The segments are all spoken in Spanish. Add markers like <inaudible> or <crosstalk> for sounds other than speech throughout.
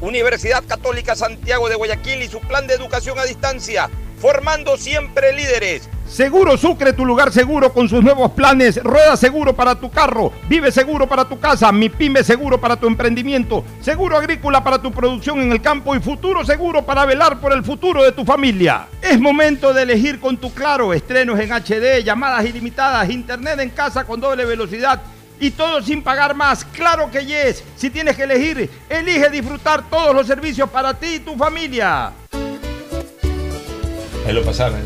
Universidad Católica Santiago de Guayaquil y su plan de educación a distancia, formando siempre líderes. Seguro Sucre, tu lugar seguro con sus nuevos planes. Rueda seguro para tu carro, vive seguro para tu casa, mi pyme seguro para tu emprendimiento, seguro agrícola para tu producción en el campo y futuro seguro para velar por el futuro de tu familia. Es momento de elegir con tu claro estrenos en HD, llamadas ilimitadas, internet en casa con doble velocidad y todo sin pagar más. Claro que yes. Si tienes que elegir, elige disfrutar todos los servicios para ti y tu familia. Ahí lo pasaron.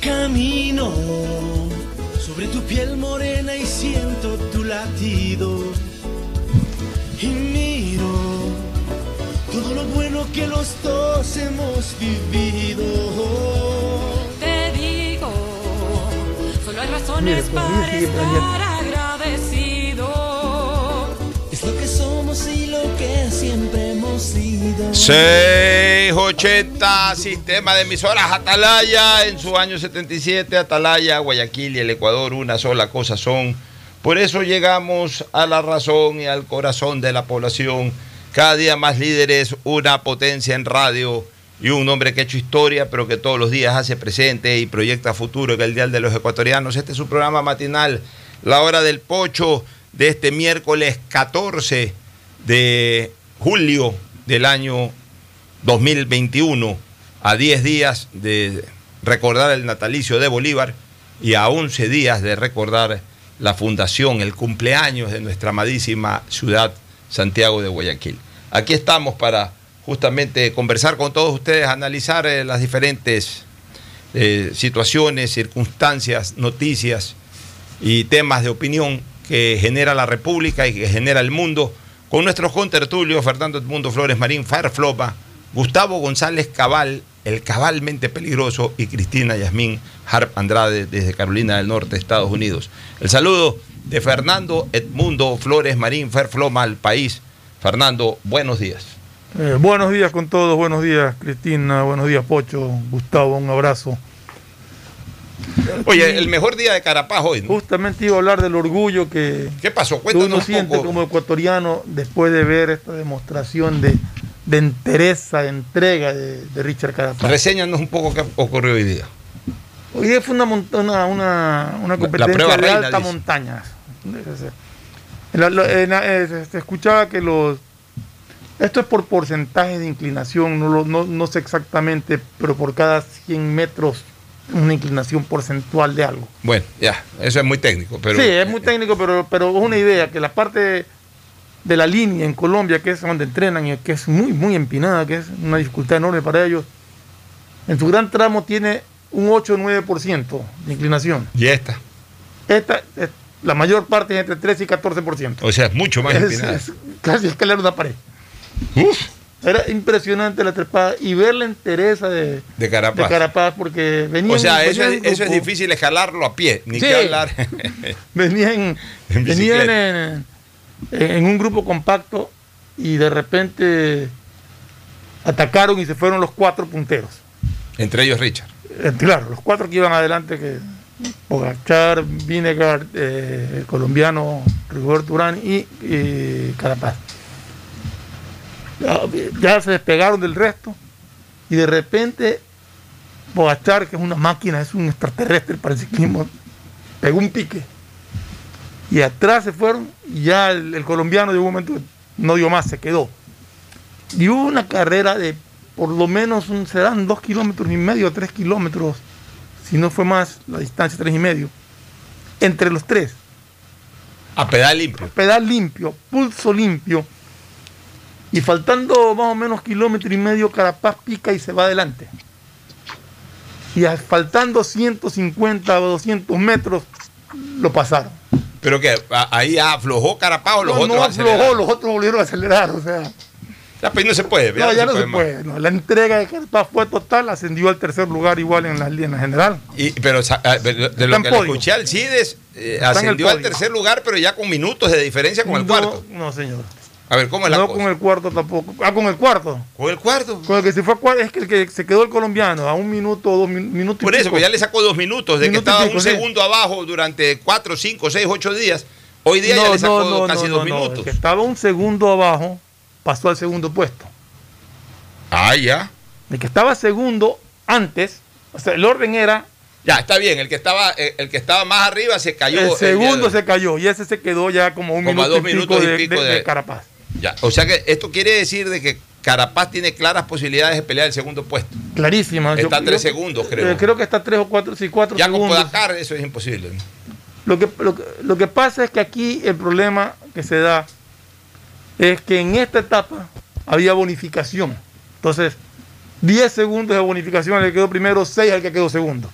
Camino sobre tu piel morena y siento tu latido. Y miro todo lo bueno que los dos hemos vivido razones para estar agradecido. Es lo que somos y lo que siempre hemos sido. 680 Sistema de emisoras Atalaya en su año 77. Atalaya, Guayaquil y el Ecuador, una sola cosa son. Por eso llegamos a la razón y al corazón de la población. Cada día más líderes, una potencia en radio y un hombre que ha hecho historia, pero que todos los días hace presente y proyecta futuro en el Dial de los Ecuatorianos. Este es su programa matinal, La Hora del Pocho, de este miércoles 14 de julio del año 2021, a 10 días de recordar el natalicio de Bolívar y a 11 días de recordar la fundación, el cumpleaños de nuestra amadísima ciudad Santiago de Guayaquil. Aquí estamos para justamente conversar con todos ustedes, analizar eh, las diferentes eh, situaciones, circunstancias, noticias y temas de opinión que genera la República y que genera el mundo, con nuestros contertulios Fernando Edmundo Flores Marín, Farflopa, Gustavo González Cabal, el cabalmente peligroso, y Cristina Yasmín Harp Andrade desde Carolina del Norte, Estados Unidos. El saludo de Fernando Edmundo Flores Marín, Ferfloma al país. Fernando, buenos días. Eh, buenos días con todos, buenos días Cristina, buenos días Pocho, Gustavo, un abrazo. Oye, el mejor día de Carapaz hoy. Justamente iba a hablar del orgullo que, ¿Qué pasó? uno siente como ecuatoriano después de ver esta demostración de, de entereza, de entrega de, Richard Carapaz. Reséñanos un poco qué ocurrió hoy día. Hoy día fue una, una, una, una competencia de alta montaña. Se escuchaba que los esto es por porcentaje de inclinación, no, no, sé exactamente, pero por cada 100 metros una inclinación porcentual de algo. Bueno, ya, eso es muy técnico. Pero... Sí, es muy técnico, pero, pero es una idea, que la parte de la línea en Colombia, que es donde entrenan y que es muy, muy empinada, que es una dificultad enorme para ellos, en su gran tramo tiene un 8 o 9% de inclinación. ¿Y esta? Esta, la mayor parte es entre 3 y 14%. O sea, es mucho más empinada. Es casi escalar una pared. Era impresionante la trepada y ver la entereza de, de, Carapaz. Carapaz porque venía. O sea, eso, es, eso es, difícil escalarlo a pie, ni que hablar. <laughs> venían venían en, un grupo compacto y de repente atacaron y se fueron los cuatro punteros. Entre ellos Richard. Eh, claro, los cuatro que iban adelante, que Bogachar, Vinegar, eh, el colombiano Rigor Turán y Carapaz ya, se despegaron del resto y de repente Bogachar, que es una máquina, es un extraterrestre para el ciclismo, pegó un pique y atrás se fueron y ya el, el colombiano de un momento no dio más, se quedó. Y hubo una carrera de por lo menos un- serán dos kilómetros y medio, tres kilómetros, si no fue más la distancia, tres y medio, entre los tres. A pedal limpio. Pedal limpio, pulso limpio. Y faltando más o menos kilómetro y medio, Carapaz pica y se va adelante. Y faltando 150 o 200 metros, lo pasaron. Pero que ahí aflojó Carapaz o los no, otros no aceleraron? aflojó, los otros volvieron a acelerar. O sea, Ya, pues no se puede. no, ya no se puede. no. La entrega de Carapaz fue total, ascendió al tercer lugar igual en la, en la general. Y, pero ah, de lo que escuché al CIDES, eh, ascendió al tercer lugar, pero ya con minutos de diferencia con el No, cuarto. No, señor. A ver, ¿cómo es la No cosa? con el cuarto tampoco. Ah, con el cuarto. Con el cuarto. Con el que se fue a cuarto, es que el que se quedó el colombiano a un minuto dos min- minutos. y Por eso, pues ya le sacó dos minutos, de Minuto que estaba pico, un sí. segundo abajo durante cuatro, cinco, seis, ocho días. Hoy día ya le sacó casi dos no. minutos. El que estaba un segundo abajo pasó al segundo puesto. Ah, ya. El que estaba segundo antes, o sea, el orden era Ya, está bien. El que estaba, eh, el que estaba más arriba se cayó. el segundo se cayó y ese se quedó ya como un Como a minuto dos y pico, minutos y de, pico de- de- de Carapaz. Ya. O sea que esto quiere decir de que Carapaz tiene claras posibilidades de pelear el segundo puesto. Clarísima. Está a tres segundos, creo. eh, creo que está tres o cuatro, sí, cuatro Ya con segundos. Podacar eso es imposible. Lo que, lo, lo que pasa es que aquí el problema que se da es que en esta etapa había bonificación. Entonces, 10 segundos de bonificación al que quedó primero, 6 al que quedó segundo.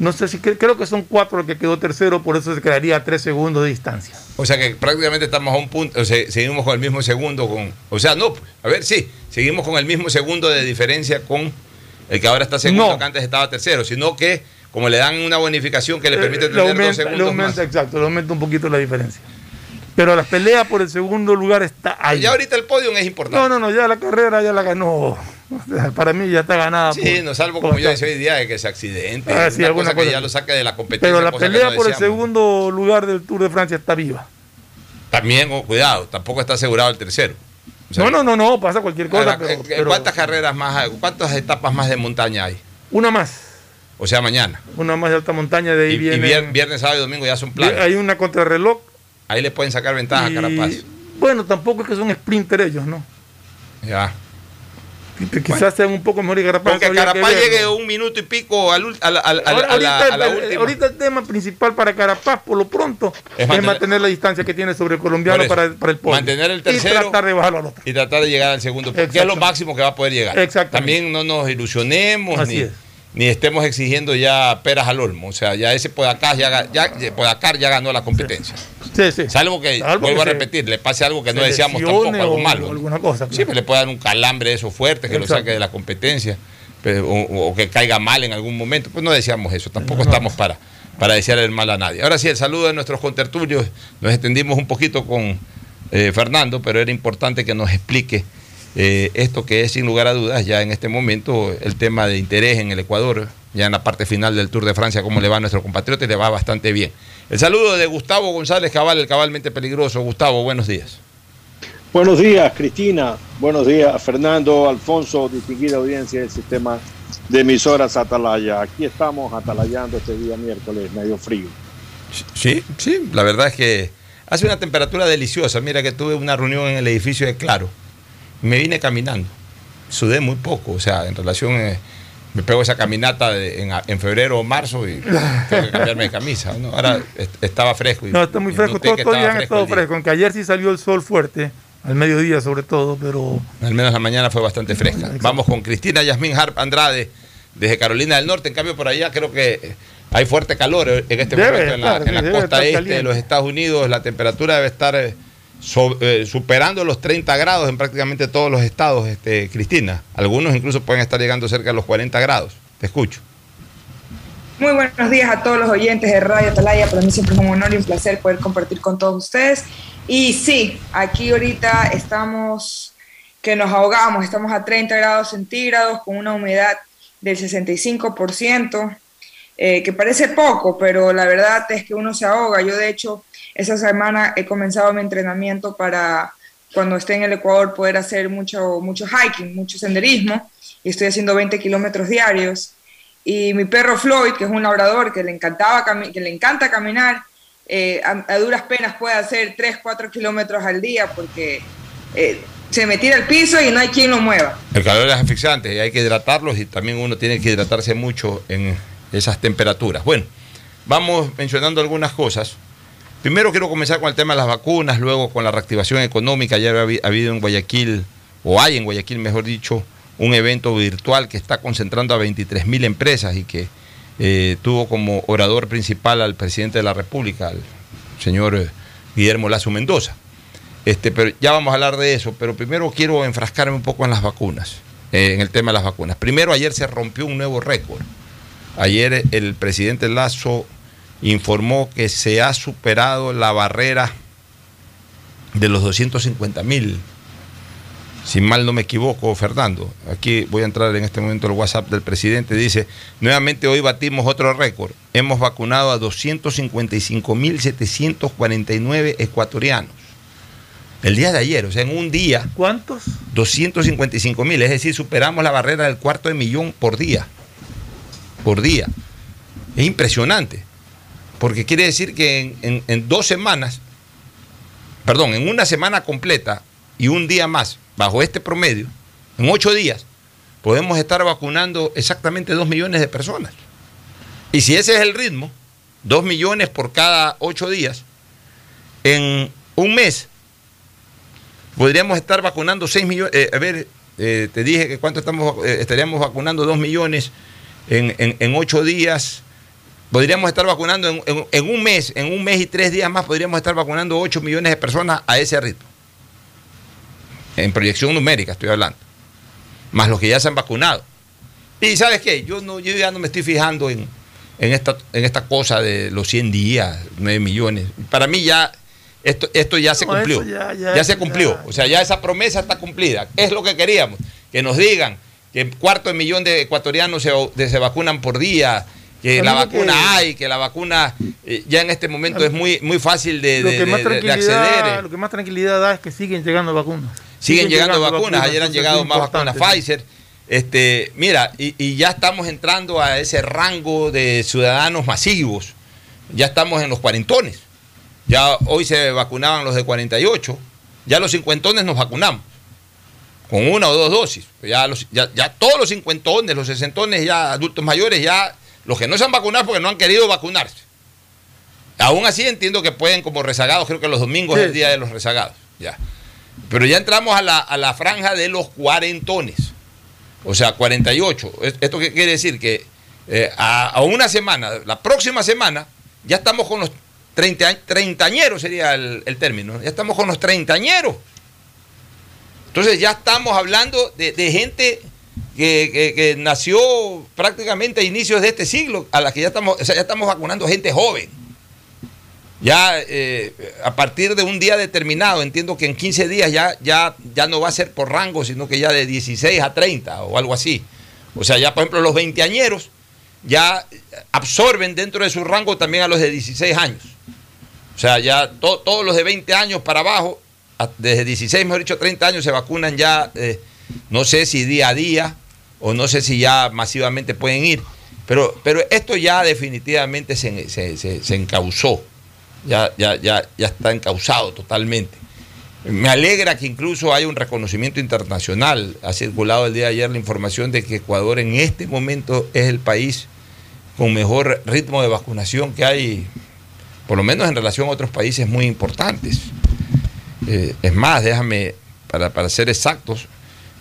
No sé si cre- creo que son 4 al que quedó tercero, por eso se quedaría a 3 segundos de distancia. O sea que prácticamente estamos a un punto, o sea, seguimos con el mismo segundo con, o sea, no, a ver, sí, seguimos con el mismo segundo de diferencia con el que ahora está segundo, No. que antes estaba tercero, sino que como le dan una bonificación que le permite Eh, tener dos segundos le aumenta, más. exacto, le aumenta un poquito la diferencia. Pero la pelea por el segundo lugar está ahí. Ya ahorita el podio es importante. No, no, no, ya la carrera ya la ganó. Para mí ya está ganada. Sí, por- no salvo como yo decía hoy día de que se accidente, Ah, sí, una cosa que cosa. ya lo saque de la competencia. Pero la pelea no por el segundo lugar del Tour de Francia está viva. También, oh, cuidado, tampoco está asegurado el tercero. O sea, no, no, no, no, pasa cualquier cosa. ahora, pero- pero ¿Cuántas carreras más, hay? cuántas etapas más de montaña hay? Una más. O sea, mañana. Una más de alta montaña, de ahí Y, y viernes, sábado y domingo ya son planes. Hay una contrarreloj. Ahí le pueden sacar ventaja a y- Carapaz. Bueno, tampoco es que son sprinter ellos, ¿no? Ya. Quizás sean un poco mejor y Carapaz. Porque Carapaz llegue un minuto y pico al ul- a la, a la- a la- Ahora- a la- ahorita, a la el- última. ahorita el tema principal para Carapaz, por lo pronto, Es es mantener- mantener, la distancia que tiene sobre el colombiano para, para el podio. mantener el Y tercero. tratar de bajarlo al otro. Y tratar de llegar al segundo, que es lo máximo que va a poder llegar. Exactamente. También no nos ilusionemos Así ni, es. ni estemos exigiendo ya peras al olmo. O sea, ya ese Podacar ya, ya, Podacar ya ganó la competencia. Sí, sí. Salvo que, Salvo vuelvo que a repetir, le pase algo que no se deseamos tampoco, algo o- malo. o alguna cosa. claro. Siempre le puede dar un calambre de esos fuertes que lo saque de la competencia pero- o, o que caiga mal en algún momento. Pues no deseamos eso, tampoco estamos para, para desear el mal a nadie. Ahora sí, el saludo de nuestros contertulios. Nos extendimos un poquito con eh, Fernando, pero era importante que nos explique eh, esto que es sin lugar a dudas ya en este momento el tema de interés en el Ecuador, ya en la parte final del Tour de Francia, cómo le va a nuestro compatriota y le va bastante bien. El saludo de Gustavo González Cabal, el cabalmente peligroso. Gustavo, buenos días. Buenos días, Cristina. Buenos días, Fernando, Alfonso, distinguida audiencia del sistema de emisoras Atalaya. Aquí estamos atalayando este día miércoles, medio frío. Sí, sí, la verdad es que hace una temperatura deliciosa. Mira que tuve una reunión en el edificio de Claro. Me vine caminando. Sudé muy poco, o sea, en relación. eh, me pego esa caminata de- en, en febrero o marzo y <laughs> tengo que cambiarme de camisa. ¿no? Ahora est- estaba fresco. y- No, está muy fresco. todo estaba han estado el día. fresco. Aunque ayer sí salió el sol fuerte, al mediodía sobre todo, pero Al menos la mañana fue bastante fresca. Exacto. Vamos con Cristina Yasmín Harp Andrade, desde Carolina del Norte. En cambio, por allá creo que hay fuerte calor en este Debe momento en la, en costa este de caliente. los Estados Unidos. La temperatura debe estar eh, eh, superando los 30 grados en prácticamente todos los estados, este, Cristina. Algunos incluso pueden estar llegando cerca de los 40 grados. Te escucho. Muy buenos días a todos los oyentes de Radio Atalaya. Para mí siempre es un honor y un placer poder compartir con todos ustedes. Y sí, aquí ahorita estamos que nos ahogamos, estamos a 30 grados centígrados con una humedad del 65%, eh, que parece poco, pero la verdad es que uno se ahoga. Yo de hecho esa semana he comenzado mi entrenamiento para cuando esté en el Ecuador poder hacer mucho, mucho hiking, mucho senderismo, y estoy haciendo 20 kilómetros diarios. Y mi perro Floyd, que es un labrador que le, encantaba que le encanta caminar, eh, a, a duras penas puede hacer 3, 4 kilómetros al día porque eh, se me tira al piso y no hay quien lo mueva. El calor es asfixiante y hay que hidratarlos y también uno tiene que hidratarse mucho en esas temperaturas. Bueno, vamos mencionando algunas cosas. Primero quiero comenzar con el tema de las vacunas, luego con la reactivación económica. Ayer ha habi- ha habido en Guayaquil, o hay en Guayaquil, mejor dicho, un evento virtual que está concentrando a 23 mil empresas y que eh, tuvo como orador principal al presidente de la República, al señor eh, Guillermo Lazo Mendoza. Este, pero ya vamos a hablar de eso, pero primero quiero enfrascarme un poco en las vacunas, eh, en el tema de las vacunas. Primero, ayer se rompió un nuevo récord. Ayer el presidente Lazo informó que se ha superado la barrera de los 250 mil. Si mal no me equivoco, Fernando, aquí voy a entrar en este momento el WhatsApp del presidente. Dice, nuevamente hoy batimos otro récord. Hemos vacunado a 255.749 ecuatorianos. El día de ayer, o sea, en un día, ¿Cuántos? 255 mil, es decir, superamos la barrera del cuarto de millón por día. Por día. Es impresionante. Porque quiere decir que en, dos semanas, perdón, en una semana completa y un día más, bajo este promedio, en ocho días, podemos estar vacunando exactamente dos millones de personas. Y si ese es el ritmo, dos millones por cada ocho días, en un mes podríamos estar vacunando 6 millones. eh, a ver, eh, te dije que cuánto estamos, eh, estaríamos vacunando 2 millones en, en, en 8 días. Podríamos estar vacunando en, en- en un mes, en un mes y tres días más, podríamos estar vacunando 8 millones de personas a ese ritmo. En proyección numérica estoy hablando. Más los que ya se han vacunado. Y sabes qué, yo, no, yo ya no me estoy fijando en, en, esta, en esta cosa de los 100 días, 9 millones. Para mí ya, esto, esto ya se cumplió. ya- ya, ya- se cumplió. ya- O sea, ya esa promesa está cumplida. Es lo que queríamos. Que nos digan que cuarto de millón de ecuatorianos se, se vacunan por día, que la vacuna que- hay, que la vacuna eh, ya en este momento es muy, muy fácil de, de- de- de acceder. eh. lo que más tranquilidad da es que siguen llegando vacunas. Siguen llegando, vacunas, ayer han llegado más vacunas sí. Pfizer. Este, mira, y, y ya estamos entrando a ese rango de ciudadanos masivos. Ya estamos en los cuarentones. Ya hoy se vacunaban los de 48. Ya los cincuentones nos vacunamos. Con una o dos dosis. Ya, los- ya, ya todos los cincuentones, los sesentones, ya adultos mayores, ya los que no se han vacunado porque no han querido vacunarse. Aún así entiendo que pueden como rezagados, creo que los domingos Sí. es el día de los rezagados. Ya. Pero ya entramos a la, a la franja de los cuarentones. O sea, 48. Es- ¿Esto qué quiere decir? Que eh, a, a una semana, la próxima semana, ya estamos con los 30, treintañeros, sería el, el término. Ya estamos con los treintañeros. Entonces ya estamos hablando de, de gente que, nació prácticamente a inicios de este siglo, a la que ya estamos, o sea, ya estamos vacunando gente joven. Ya eh, a partir de un día determinado, entiendo que en 15 días ya, ya, ya no va a ser por rango, sino que ya de 16 a 30 o algo así. O sea, ya por ejemplo los veinteañeros ya absorben dentro de su rango también a los de 16 años. O sea, ya to- todos los de 20 años para abajo, desde 16, mejor dicho, 30 años, se vacunan ya, eh, no sé si día a día o no sé si ya masivamente pueden ir. Pero, pero esto ya definitivamente se, se, se- se encauzó. Ya, ya, ya, ya está encauzado totalmente. Me alegra que incluso haya un reconocimiento internacional. Ha circulado el día de ayer la información de que Ecuador en este momento es el país con mejor ritmo de vacunación que hay, por lo menos en relación a otros países muy importantes. Eh, es más, déjame, para, para ser exactos,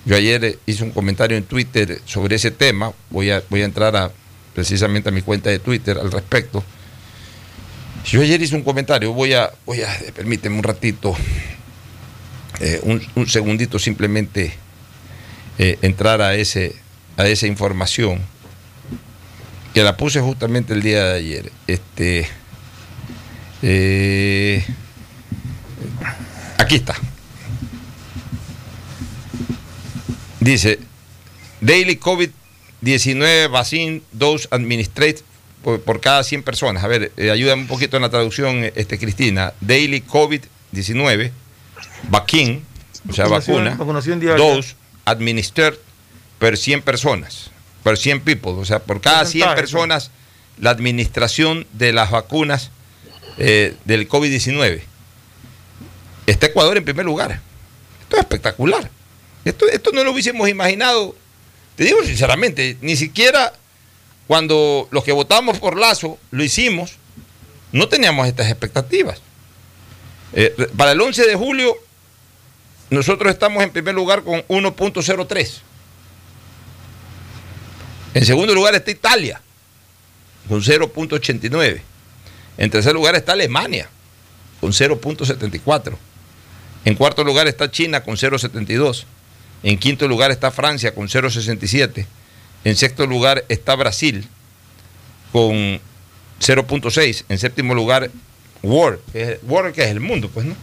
yo ayer eh, hice un comentario en Twitter sobre ese tema. Voy a, voy a entrar a, precisamente a mi cuenta de Twitter al respecto. Yo ayer hice un comentario, voy a, voy a, permíteme un ratito, eh, un, un segundito simplemente eh, entrar a, ese, a esa información, que la puse justamente el día de ayer. Este, eh, aquí está. Dice, Daily COVID-19 Vaccine Dose Administrate por, por cada 100 personas. A ver, eh, ayúdame un poquito en la traducción, este, Cristina. Daily COVID-19 Vaccine, o sea, vacuna, vacunación dose administered per 100 personas, per 100 people, o sea, por cada 100 Porcentaje, personas, la administración de las vacunas eh, del COVID-19. Está Ecuador en primer lugar. Esto es espectacular. Esto, esto no lo hubiésemos imaginado, te digo sinceramente, ni siquiera cuando los que votamos por Lazo lo hicimos, no teníamos estas expectativas. Eh, para el 11 de julio, nosotros estamos en primer lugar con 1.03. En segundo lugar está Italia, con 0.89. En tercer lugar está Alemania, con 0.74. En cuarto lugar está China, con 0.72. En quinto lugar está Francia, con 0.67. En sexto lugar está Brasil, con 0.6. En séptimo lugar, World. World que es el mundo, pues, ¿no?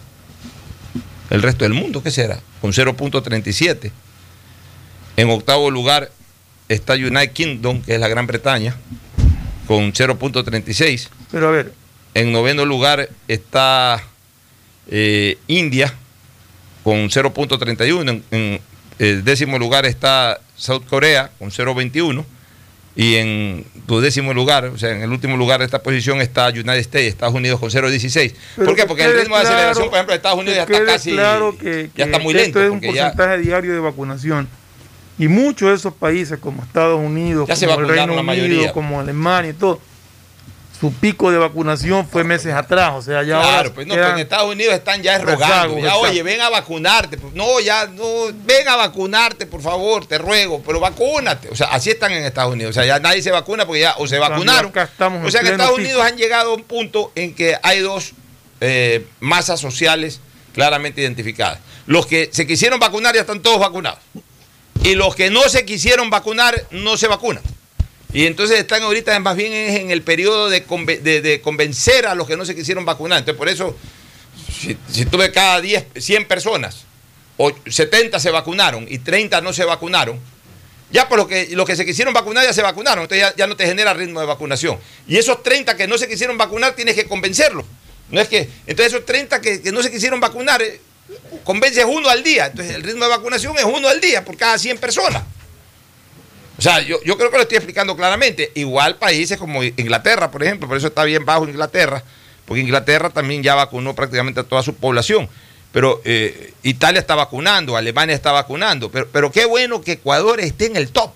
El resto del mundo, ¿qué será? Con 0.37. En octavo lugar está United Kingdom, que es la Gran Bretaña, con 0.36. Pero a ver, En noveno lugar está eh, India con 0.31. En, en el décimo lugar está South Corea con 0.21. Y en duodécimo lugar, o sea, en el último lugar de esta posición está United States, Estados Unidos con 0.16. Pero ¿Por qué? que Porque el ritmo de aceleración, por ejemplo, de Estados Unidos ya está casi. claro que, ya está muy esto lento. es un ya- porcentaje diario de vacunación. Y muchos de esos países, como Estados Unidos, Ya como el Reino Unido, mayoría. como Alemania y todo, su pico de vacunación fue meses atrás. O sea, ya Claro, ahora pues no, quedan- pues en Estados Unidos están ya rogando. Ya, oye, ven a vacunarte. pues, No, ya, no, ven a vacunarte, por favor, te ruego, pero vacúnate. O sea, así están en Estados Unidos. O sea, ya nadie se vacuna porque ya o se vacunaron. O sea, que Estados pico. Unidos han llegado a un punto en que hay dos eh, masas sociales claramente identificadas. Los que se quisieron vacunar ya están todos vacunados. Y los que no se quisieron vacunar no se vacunan. Y entonces están ahorita más bien en el periodo de, conve- de- de convencer a los que no se quisieron vacunar. Entonces, por eso, si, si tú ves cada 10, 100 personas, o 70 se vacunaron y 30 no se vacunaron, ya por lo que los que se quisieron vacunar ya se vacunaron, entonces ya, no te genera ritmo de vacunación. Y esos 30 que no se quisieron vacunar tienes que convencerlos. No es que, entonces esos 30 que, que no se quisieron vacunar, eh, convences uno al día. Entonces el ritmo de vacunación es uno al día por cada 100 personas. O sea, yo, yo creo que lo estoy explicando claramente. Igual países como Inglaterra, por ejemplo, por eso está bien bajo Inglaterra, porque Inglaterra también ya vacunó prácticamente a toda su población. Pero eh, Italia está vacunando, Alemania está vacunando. Pero, pero qué bueno que Ecuador esté en el top.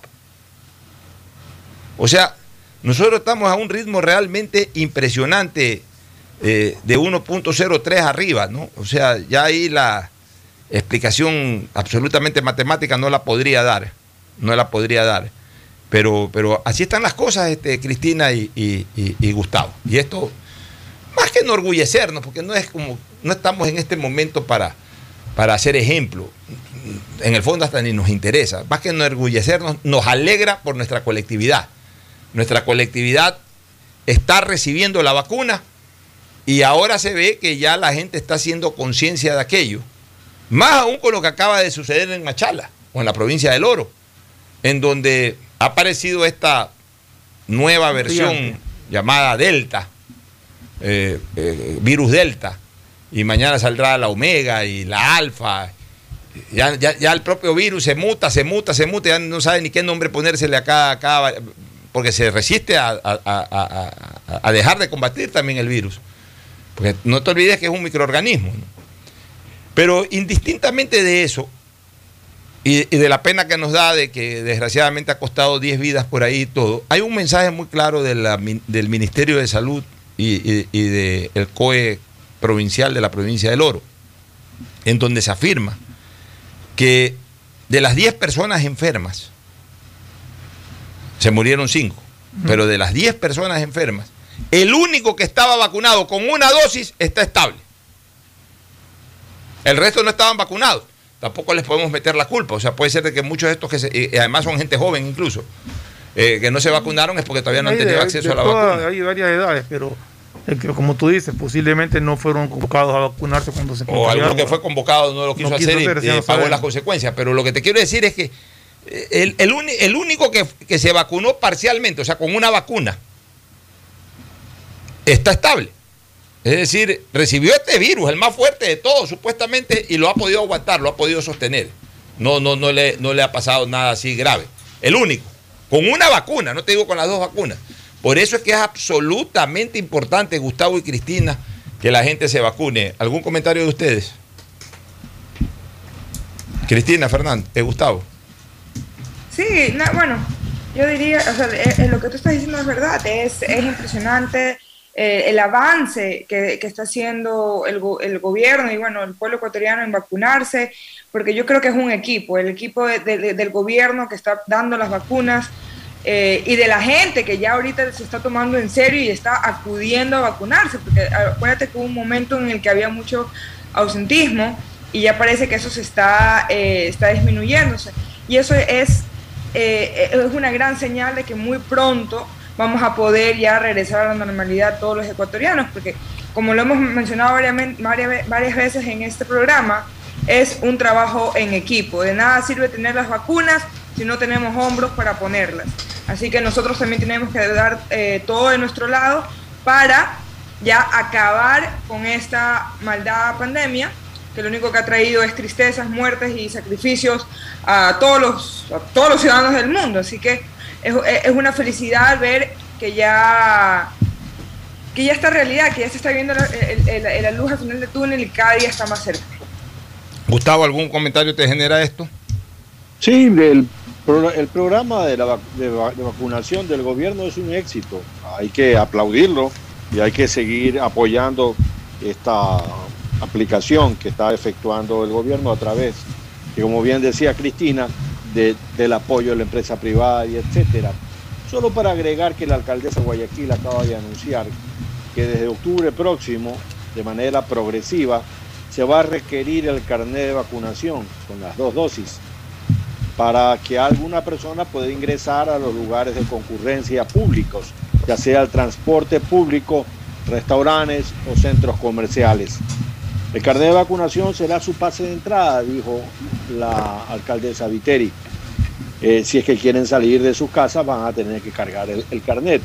O sea, nosotros estamos a un ritmo realmente impresionante eh, de 1.03 arriba, ¿no? O sea, ya ahí la explicación absolutamente matemática no la podría dar, no la podría dar. Pero, pero así están las cosas, este, Cristina y, y- y- Gustavo. Y esto, más que enorgullecernos, porque no es como, no estamos en este momento para, para hacer ejemplo. En el fondo hasta ni nos interesa. Más que enorgullecernos, nos alegra por nuestra colectividad. Nuestra colectividad está recibiendo la vacuna y ahora se ve que ya la gente está haciendo conciencia de aquello. Más aún con lo que acaba de suceder en Machala o en la provincia del Oro, en donde ha aparecido esta nueva versión llamada Delta, eh, eh, virus Delta, y mañana saldrá la Omega y la Alfa. Ya, ya- ya el propio virus se muta, se muta, se muta, ya no sabe ni qué nombre ponérsele a cada, a cada- porque se resiste a, a- a- a- a- a dejar de combatir también el virus. Porque no te olvides que es un microorganismo. ¿no? Pero indistintamente de eso, y, y de la pena que nos da de que desgraciadamente ha costado 10 vidas por ahí y todo, hay un mensaje muy claro de la min- del Ministerio de Salud y, y- y del COE provincial de la provincia del Oro, en donde se afirma que de las 10 personas enfermas, se murieron 5, pero de las 10 personas enfermas, el único que estaba vacunado con una dosis está estable. El resto no estaban vacunados. Tampoco les podemos meter la culpa. O sea, puede ser de que muchos de estos que se- y además son gente joven incluso, eh, que no se vacunaron es porque todavía no han de- tenido acceso de a la vacuna. Hay varias edades, pero que, como tú dices, posiblemente no fueron convocados a vacunarse cuando se O alguno que fue convocado no lo quiso No quiso hacer y, hacer, pagó las consecuencias. Pero lo que te quiero decir es que eh, el, el uni- el único que, que se vacunó parcialmente, o sea, con una vacuna, está estable. Es decir, recibió este virus, el más fuerte de todos, supuestamente, y lo ha podido aguantar, lo ha podido sostener. No, no, no, le, no le ha pasado nada así grave. El único. Con una vacuna, no te digo con las dos vacunas. Por eso es que es absolutamente importante, Gustavo y Cristina, que la gente se vacune. ¿Algún comentario de ustedes? Cristina, Fernández, eh, Gustavo. Sí, no, bueno, yo diría, o sea, eh, eh, lo que tú estás diciendo es verdad, es, es impresionante eh, el avance que, que está haciendo el, el gobierno y bueno, el pueblo ecuatoriano en vacunarse, porque yo creo que es un equipo, el equipo de- de- del gobierno que está dando las vacunas eh, y de la gente que ya ahorita se está tomando en serio y está acudiendo a vacunarse, porque acuérdate que hubo un momento en el que había mucho ausentismo y ya parece que eso se está, eh, está disminuyéndose. Y eso es, eh, es una gran señal de que muy pronto vamos a poder ya regresar a la normalidad todos los ecuatorianos, porque como lo hemos mencionado varias, varias, veces en este programa, es un trabajo en equipo. De nada sirve tener las vacunas si no tenemos hombros para ponerlas. Así que nosotros también tenemos que dar eh, todo de nuestro lado para ya acabar con esta maldada pandemia, que lo único que ha traído es tristezas, muertes y sacrificios a todos los, a todos los ciudadanos del mundo. Así que es, es una felicidad ver que ya que ya está realidad, que ya se está viendo la, el- el- la luz al final del túnel y cada día está más cerca. Gustavo, ¿algún comentario te genera esto? Sí, el, el programa de, la, de de vacunación del gobierno es un éxito. Hay que aplaudirlo y hay que seguir apoyando esta aplicación que está efectuando el gobierno a través, que como bien decía Cristina, de- del apoyo de la empresa privada y etcétera. Solo para agregar que la alcaldesa de Guayaquil acaba de anunciar que desde octubre próximo, de manera progresiva, se va a requerir el carnet de vacunación con las dos dosis para que alguna persona pueda ingresar a los lugares de concurrencia públicos, ya sea el transporte público, restaurantes o centros comerciales. El carnet de vacunación será su pase de entrada, dijo la alcaldesa Viteri. Eh, si es que quieren salir de sus casas, van a tener que cargar el, el carnet.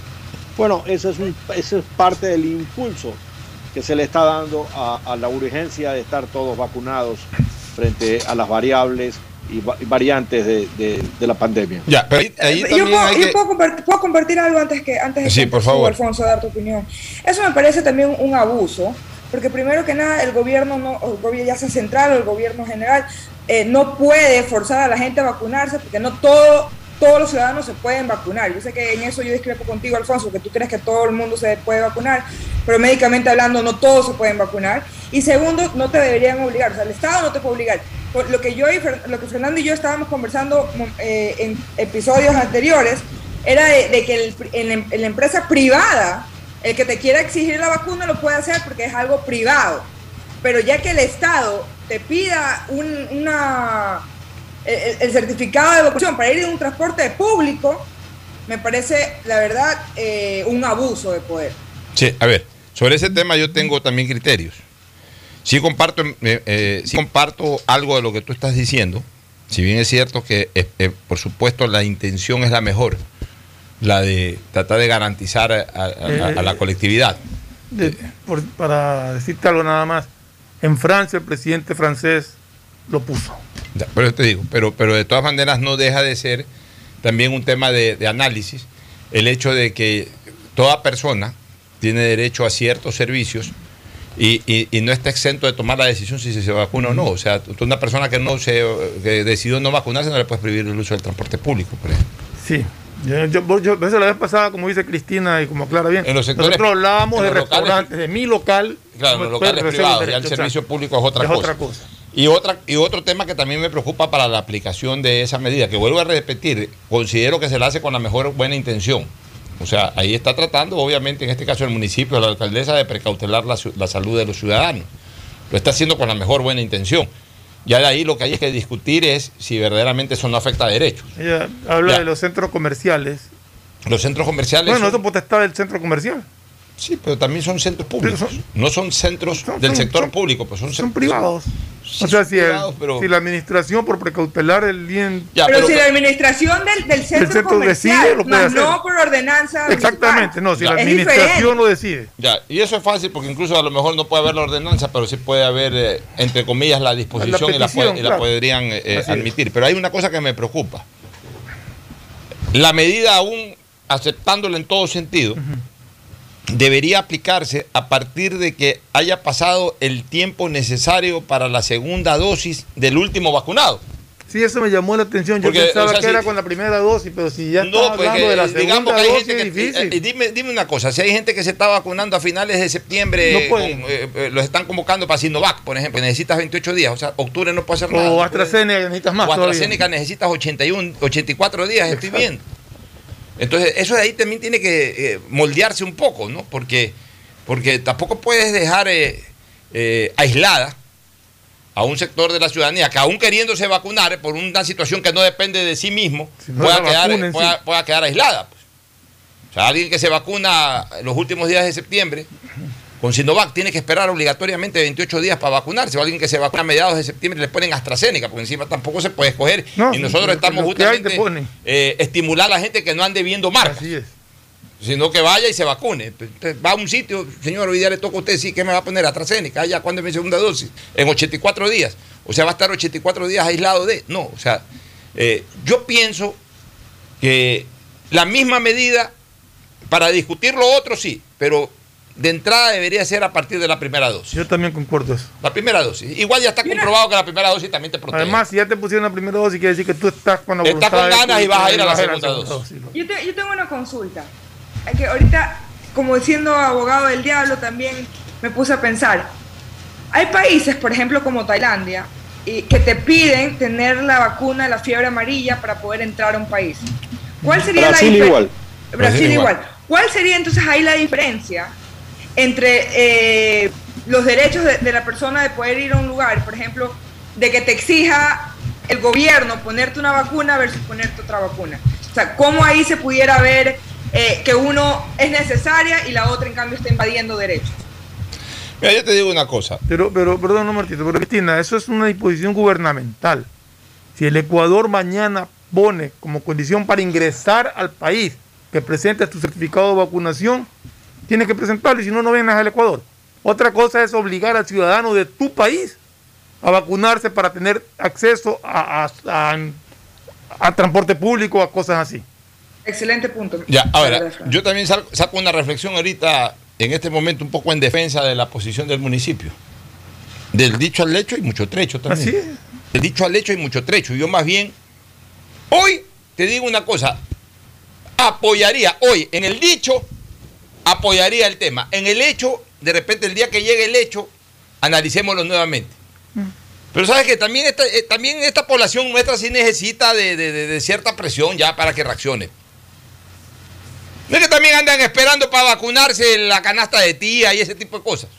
Bueno, eso es, un- eso es parte del impulso que se le está dando a, a la urgencia de estar todos vacunados frente a las variables y va- y variantes de, de- de la pandemia. Ya, pero ahí, ahí yo puedo, hay yo que... puedo compartir, puedo compartir algo antes que antes de Sí, que por favor. Alfonso dar tu opinión. Eso me parece también un abuso, porque primero que nada el gobierno no, el gobierno ya sea central o el gobierno general eh, no puede forzar a la gente a vacunarse porque no todo todos los ciudadanos se pueden vacunar. Yo sé que en eso yo discrepo contigo, Alfonso, que tú crees que todo el mundo se puede vacunar, pero médicamente hablando no todos se pueden vacunar. Y segundo, no te deberían obligar, o sea, el Estado no te puede obligar. Lo que yo y lo que Fernando y yo estábamos conversando eh, en episodios anteriores era de, que el- en, en la empresa privada el que te quiera exigir la vacuna lo puede hacer porque es algo privado. Pero ya que el Estado te pida un- una, el, certificado de vacunación para ir en un transporte público, me parece, la verdad, eh, un abuso de poder. Sí, a ver, sobre ese tema yo tengo también criterios. Sí comparto, eh, eh, sí comparto algo de lo que tú estás diciendo, si bien es cierto que, eh, por supuesto, la intención es la mejor, la de tratar de garantizar a, a- a- a la colectividad. De- por- para decirte algo nada más, en Francia el presidente francés lo puso. Pero te digo, pero, pero de todas maneras no deja de ser también un tema de, de análisis el hecho de que toda persona tiene derecho a ciertos servicios y, y- y no está exento de tomar la decisión si se vacuna o no. O sea, tú una persona que no se que decidió no vacunarse no le puedes prohibir el uso del transporte público, por ejemplo. Sí. Yo, yo, yo- eso la vez pasada, como dice Cristina y como aclara bien, En los sectores- nosotros hablábamos de locales- restaurantes, de mi local. Claro, los locales privados, ya el servicio público es otra Es cosa. otra cosa. Y, otra, y otro tema que también me preocupa para la aplicación de esa medida, que vuelvo a repetir, considero que se la hace con la mejor buena intención. O sea, ahí está tratando, obviamente, en este caso el municipio, la alcaldesa, de precautelar la, la salud de los ciudadanos. Lo está haciendo con la mejor buena intención. Ya de ahí lo que hay que discutir es si verdaderamente eso no afecta a derechos. Ella habla Ya. de los centros comerciales. Los centros comerciales. Bueno, son- eso potestad del centro comercial. Sí, pero también son centros públicos. Son- no son centros son- del sector son- público, pues son, privados. Sí, o sea, si, el- pero- si la administración por precautelar el bien... Ya, pero, pero- si la administración del, del centro, centro comercial, decide, lo puede más hacer. no por ordenanza. Exactamente, municipal. no, si Ya. la administración lo decide. Ya, y eso es fácil porque incluso a lo mejor no puede haber la ordenanza, pero sí puede haber, eh, entre comillas, la disposición y, la, y podrían eh, es. admitir. Pero hay una cosa que me preocupa. La medida aún aceptándolo en todo sentido, debería aplicarse a partir de que haya pasado el tiempo necesario para la segunda dosis del último vacunado. Sí, eso me llamó la atención. Yo Porque, pensaba o sea, que si- era con la primera dosis, pero si ya No, hablando porque de la digamos segunda que hay dosis, gente es que. difícil. eh, dime, dime una cosa: si hay gente que se está vacunando a finales de septiembre, No pueden. con, eh, eh, los están convocando para Sinovac, por ejemplo, necesitas 28 días, o sea, octubre no puede hacer nada. o no AstraZeneca necesitas más o todavía. AstraZeneca necesitas 81, 84 días, estoy viendo. Entonces, eso de ahí también tiene que eh, moldearse un poco, ¿no? Porque, porque tampoco puedes dejar eh, eh, aislada a un sector de la ciudadanía que aún queriéndose vacunar por una situación que no depende de sí mismo, Si no pueda, quedar, sí. pueda quedar aislada. pues. O sea, alguien que se vacuna los últimos días de septiembre con Sinovac tiene que esperar obligatoriamente 28 días para vacunarse. O alguien que se vacuna a mediados de septiembre le ponen AstraZeneca, porque encima tampoco se puede escoger. No, y nosotros estamos justamente eh, estimular a la gente que no ande viendo marcas, Así es. sino que vaya y se vacune. Entonces, va a un sitio, señor, hoy día le toca a usted, sí, ¿qué me va a poner? AstraZeneca, Ah, ya, ¿cuándo es mi segunda dosis? En 84 días. O sea, va a estar 84 días aislado de. No, o sea, eh, yo pienso que la misma medida para discutir lo otro sí, pero de entrada debería ser a partir de la primera dosis. Yo también concuerdo eso. La primera dosis. Igual ya está comprobado que la primera dosis también te protege. Además, si ya te pusieron la primera dosis, quiere decir que tú estás con la Estás con ganas y vas a ir a la segunda dosis. Yo, te- yo tengo una consulta. Es que ahorita, como siendo abogado del diablo, también me puse a pensar. Hay países, por ejemplo, como Tailandia, y que te piden tener la vacuna de la fiebre amarilla para poder entrar a un país. ¿Cuál sería Brasil la difer- igual. Brasil, Brasil igual. igual. ¿Cuál sería entonces ahí la diferencia entre eh, los derechos de, de la persona de poder ir a un lugar, por ejemplo, de que te exija el gobierno ponerte una vacuna versus ponerte otra vacuna? O sea, ¿cómo ahí se pudiera ver eh, que uno es necesaria y la otra, en cambio, está invadiendo derechos? Mira, yo te digo una cosa. Pero, pero, perdón, no, Martito, pero Cristina, eso es una disposición gubernamental. Si el Ecuador mañana pone como condición para ingresar al país que presentes tu certificado de vacunación, tienes que presentarlo y si no, no vengas al Ecuador. Otra cosa es obligar al ciudadano de tu país a vacunarse para tener acceso a, a- a- a transporte público, a cosas así. Excelente punto. Ya, ahora, yo también saco una reflexión ahorita, en este momento, un poco en defensa de la posición del municipio. Del dicho al hecho hay mucho trecho también. Así es. Del dicho al hecho hay mucho trecho. Yo más bien, hoy te digo una cosa, apoyaría, hoy en el dicho, apoyaría el tema. En el hecho, de repente el día que llegue el hecho, analicémoslo nuevamente. Pero sabes que también esta, eh, también esta población nuestra sí necesita de, de- de- de cierta presión ya para que reaccione. No es que también andan esperando para vacunarse la canasta de tía y ese tipo de cosas.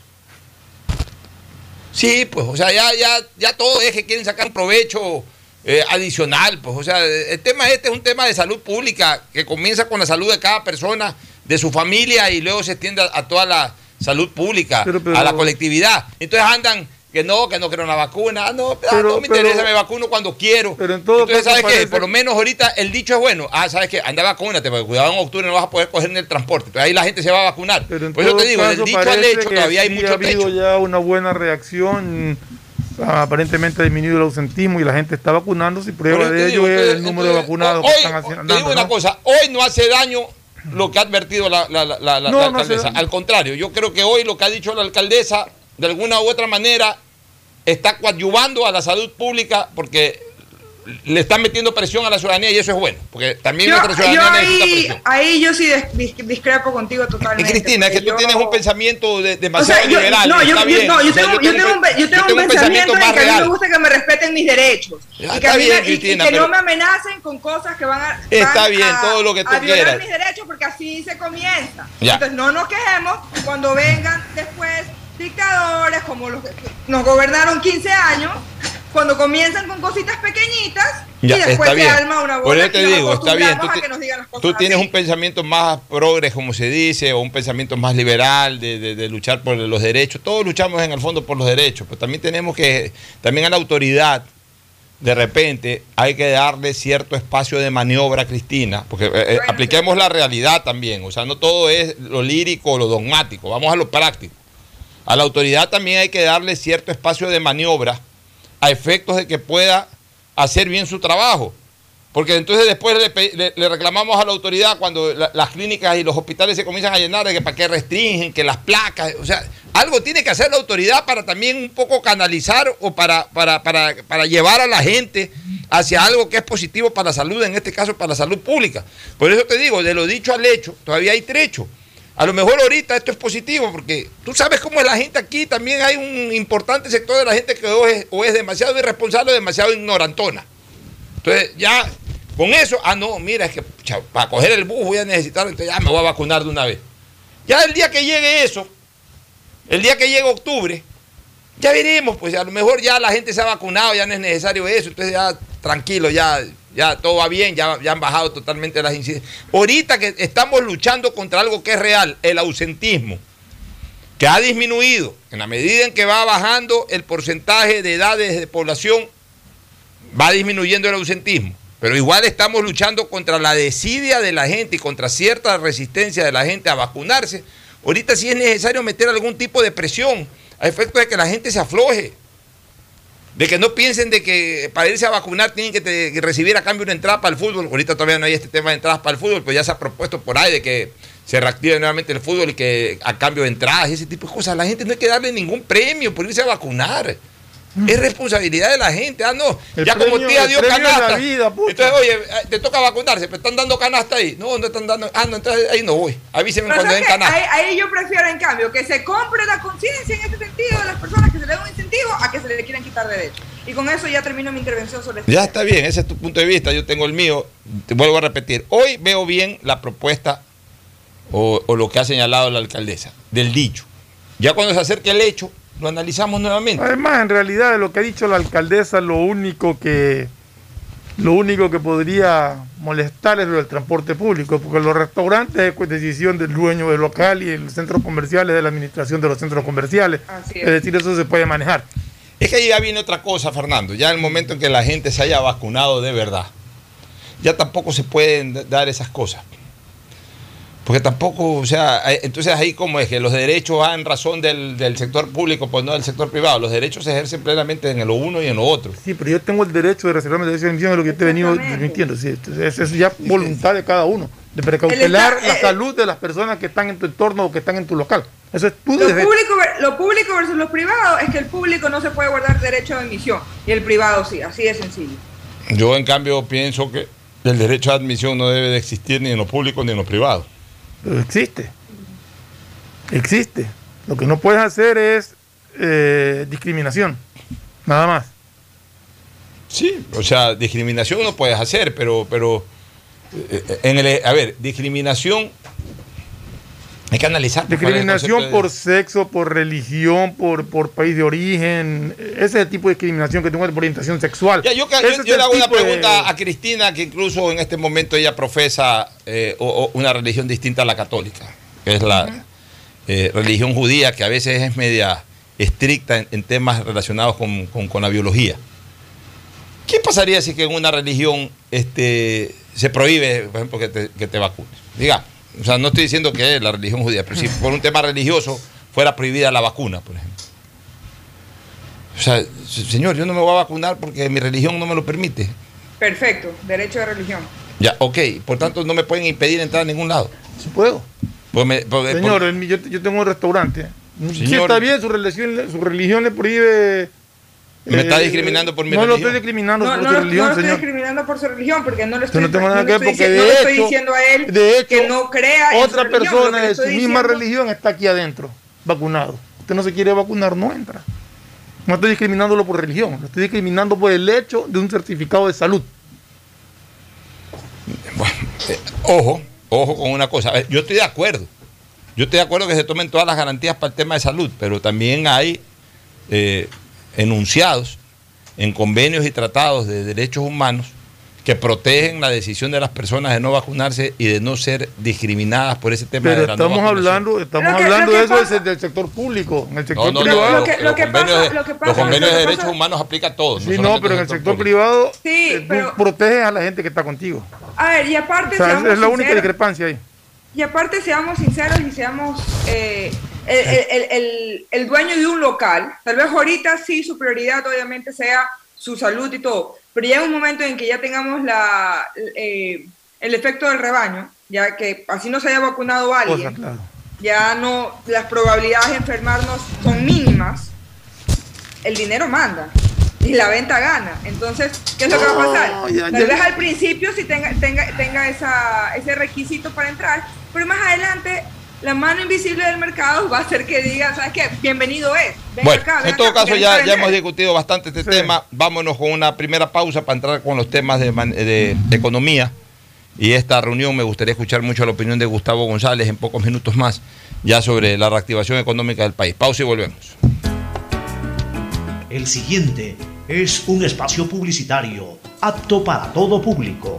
Sí, pues, o sea, ya, ya, ya todo es que quieren sacar un provecho eh, adicional, pues, o sea, el tema este es un tema de salud pública que comienza con la salud de cada persona, de su familia y luego se extiende a, a toda la salud pública, Pero, pero- a la colectividad. Entonces andan que no, que no quiero una vacuna, ah, no, ah, Pero- no me interesa, me vacuno cuando quiero. pero en todo Entonces, ¿sabes qué? parece- Por lo menos ahorita el dicho es bueno. Ah, ¿sabes qué? Anda, vacúnate, porque cuidado en octubre no vas a poder coger en el transporte. Entonces ahí la gente se va a vacunar. Pero en Por eso te digo, del dicho al hecho todavía hay sí mucho ha habido ya una buena reacción. Aparentemente ha disminuido el ausentismo y la gente está vacunándose y prueba de ello digo, es el número de vacunados hoy, que están haciendo. Te digo una ¿no? cosa, hoy no hace daño lo que ha advertido la, la, la, la- la No, no hace alcaldesa. Al contrario, yo creo que hoy lo que ha dicho la alcaldesa, de alguna u otra manera, está coadyuvando a la salud pública porque le están metiendo presión a la ciudadanía y eso es bueno, porque también Yo, nuestra ciudadanía ahí, presión. ahí yo sí dis- dis- discrepo contigo Y totalmente. Cristina, es que tú yo- tienes un pensamiento de- O demasiado sea, yo, liberal. no, y yo, está bien. O tengo, yo tengo un, pensamiento en más que a mí me gusta que me respeten mis derechos. Ya, y que, está bien, me- y- y Cristina, que no me amenacen con cosas que van a. Está van bien, a- todo lo que tú a violar quieras. mis derechos porque así se comienza. Ya. Entonces no nos quejemos cuando vengan después dictadores como los que nos gobernaron 15 años, cuando comienzan con cositas pequeñitas Ya, y después se arma una Por bola eso te y digo, está bien. Tú, te- tienes así. un pensamiento más progres, como se dice, o un pensamiento más liberal de, de- de luchar por los derechos. Todos luchamos en el fondo por los derechos, pero también tenemos que, también a la autoridad, de repente, hay que darle cierto espacio de maniobra, Cristina, porque eh, eh, Bueno, apliquemos la realidad también. O sea, no todo es lo lírico o lo dogmático, vamos a lo práctico. A la autoridad también hay que darle cierto espacio de maniobra a efectos de que pueda hacer bien su trabajo. Porque entonces después le, reclamamos a la autoridad cuando la- las clínicas y los hospitales se comienzan a llenar de que para qué restringen, que las placas, o sea, algo tiene que hacer la autoridad para también un poco canalizar o para, para, para, para llevar a la gente hacia algo que es positivo para la salud, en este caso para la salud pública. Por eso te digo, de lo dicho al hecho, todavía hay trecho. A lo mejor ahorita esto es positivo, porque tú sabes cómo es la gente aquí, también hay un importante sector de la gente que o es, demasiado irresponsable o demasiado ignorantona. Entonces ya con eso, ah no, mira, es que para coger el bus voy a necesitar, entonces ya me voy a vacunar de una vez. Ya el día que llegue eso, el día que llegue octubre, ya veremos, pues a lo mejor ya la gente se ha vacunado, ya no es necesario eso, entonces ya tranquilo, ya, ya todo va bien, ya, ya han bajado totalmente las incidencias. Ahorita que estamos luchando contra algo que es real, el ausentismo, que ha disminuido en la medida en que va bajando el porcentaje de edades de población, va disminuyendo el ausentismo. Pero igual estamos luchando contra la desidia de la gente y contra cierta resistencia de la gente a vacunarse. Ahorita sí es necesario meter algún tipo de presión a efecto de que la gente se afloje. De que no piensen de que para irse a vacunar tienen que, recibir a cambio una entrada para el fútbol. Ahorita todavía no hay este tema de entradas para el fútbol, pero ya se ha propuesto por ahí de que se reactive nuevamente el fútbol y que a cambio de entradas y ese tipo de cosas. La gente no hay que darle ningún premio por irse a vacunar. Es responsabilidad de la gente. Ah, no. El ya como tía dio canasta. vida, entonces, oye, eh, te toca vacunarse, pero están dando canasta ahí. No, no están dando. Ah, no, entonces ahí no voy. Avísenme cuando ¿sabes den canasta. ahí, ahí yo prefiero, en cambio, que se compre la conciencia en ese sentido de las personas que se le den un incentivo a que se le quieran quitar derechos. Y con eso ya termino mi intervención sobre este Ya está bien, ese es tu punto de vista, yo tengo el mío. Te vuelvo a repetir, hoy veo bien la propuesta o, o lo que ha señalado la alcaldesa del dicho. Ya cuando se acerque el hecho, lo analizamos nuevamente. Además, en realidad, de lo que ha dicho la alcaldesa, lo único que lo único que podría molestar es lo del transporte público, porque los restaurantes es decisión del dueño del local y los centros comerciales de la administración de los centros comerciales. Así Es es. decir, eso se puede manejar. Es que ahí ya viene otra cosa, Fernando. Ya en el momento en que la gente se haya vacunado de verdad, ya tampoco se pueden dar esas cosas. Porque tampoco, o sea, entonces ahí como es que los derechos van en razón del, del sector público, pues no del sector privado. Los derechos se ejercen plenamente en lo uno y en lo otro. Sí, pero yo tengo el derecho de reservarme el derecho de emisión, es lo que yo te he venido desmintiendo. Sí, entonces, eso es ya voluntad de cada uno, de precautelar la eh, salud de las personas que están en tu entorno o que están en tu local. Eso es tu Lo derecho. público, lo público versus lo privado es que el público no se puede guardar derecho de admisión y el privado sí, así de sencillo. Yo en cambio pienso que el derecho a admisión no debe de existir ni en lo público ni en lo privado. Existe. Existe. Lo que no puedes hacer es eh, discriminación. Nada más. Sí, o sea, discriminación no puedes hacer, pero, pero eh, en el, a ver, discriminación hay que analizar. Discriminación por sexo, por religión, por, por país de origen. Ese es el tipo de discriminación que tengo por orientación sexual. Ya, yo, yo- le hago una de- pregunta a Cristina, que incluso en este momento ella profesa eh, o- o una religión distinta a la católica, que es la eh, religión judía, que a veces es media estricta en, en temas relacionados con, con- con la biología. ¿Qué pasaría si que en una religión este, se prohíbe, por ejemplo, que te, que te vacunes? Diga, o sea, no estoy diciendo que es la religión judía, pero si por un tema religioso fuera prohibida la vacuna, por ejemplo. O sea, se- señor, yo no me voy a vacunar porque mi religión no me lo permite. Perfecto, derecho de religión. Ya, ok, por tanto no me pueden impedir entrar a ningún lado. Sí puedo. Porque me- porque- Señor, yo, yo tengo un restaurante. Sí Señor. está bien, su religión, su religión le prohíbe... Me está eh, discriminando por mi no religión. lo estoy discriminando No, por no, su lo- religión, no lo estoy señor. discriminando por su religión, porque no le Yo estoy, no tengo nada no que le ver estoy, porque no de diciendo a él de hecho, que no crea en su Otra lo persona de su misma religión está aquí adentro, vacunado. Usted no se quiere vacunar, no entra. No estoy discriminándolo por religión, lo estoy discriminando por el hecho de un certificado de salud. Bueno, eh, ojo, ojo con una cosa. A ver, Yo estoy de acuerdo. Yo estoy de acuerdo que se tomen todas las garantías para el tema de salud, pero también hay eh, enunciados en convenios y tratados de derechos humanos que protegen la decisión de las personas de no vacunarse y de no ser discriminadas por ese tema Pero de la no estamos vacunación. hablando, estamos que- hablando de eso pasa- desde el sector público. En el sector No, no, no, privado. no, Lo que- los lo que convenios pasa- de- lo que pasa- los convenios lo de derechos humanos aplica a todos. no Sí, no, pero en el sector público. privado Sí, eh, pero- proteges a la gente que está contigo. A ver, y aparte O sea, es la única sinceros- discrepancia ahí. Y aparte seamos sinceros y seamos eh, el, el- el- el- dueño de un local, tal vez ahorita sí su prioridad obviamente sea su salud y todo. Pero llega un momento en que ya tengamos la, eh, el efecto del rebaño, ya que así no se haya vacunado alguien, claro. ya no, las probabilidades de enfermarnos son mínimas, el dinero manda y la venta gana. Entonces, ¿qué es lo que va a pasar? Ya- Tal ya- vez al principio sí tenga, tenga, tenga esa, ese requisito para entrar, pero más adelante la mano invisible del mercado va a hacer que diga, ¿sabes qué? Bienvenido es. Ven Bueno, acá, ven en todo acá, caso ya, ya hemos vender". discutido bastante este Sí. tema. Vámonos con una primera pausa para entrar con los temas de, de- de economía. Y esta reunión me gustaría escuchar mucho la opinión de Gustavo González en pocos minutos más, ya sobre la reactivación económica del país. Pausa y volvemos. El siguiente es un espacio publicitario apto para todo público.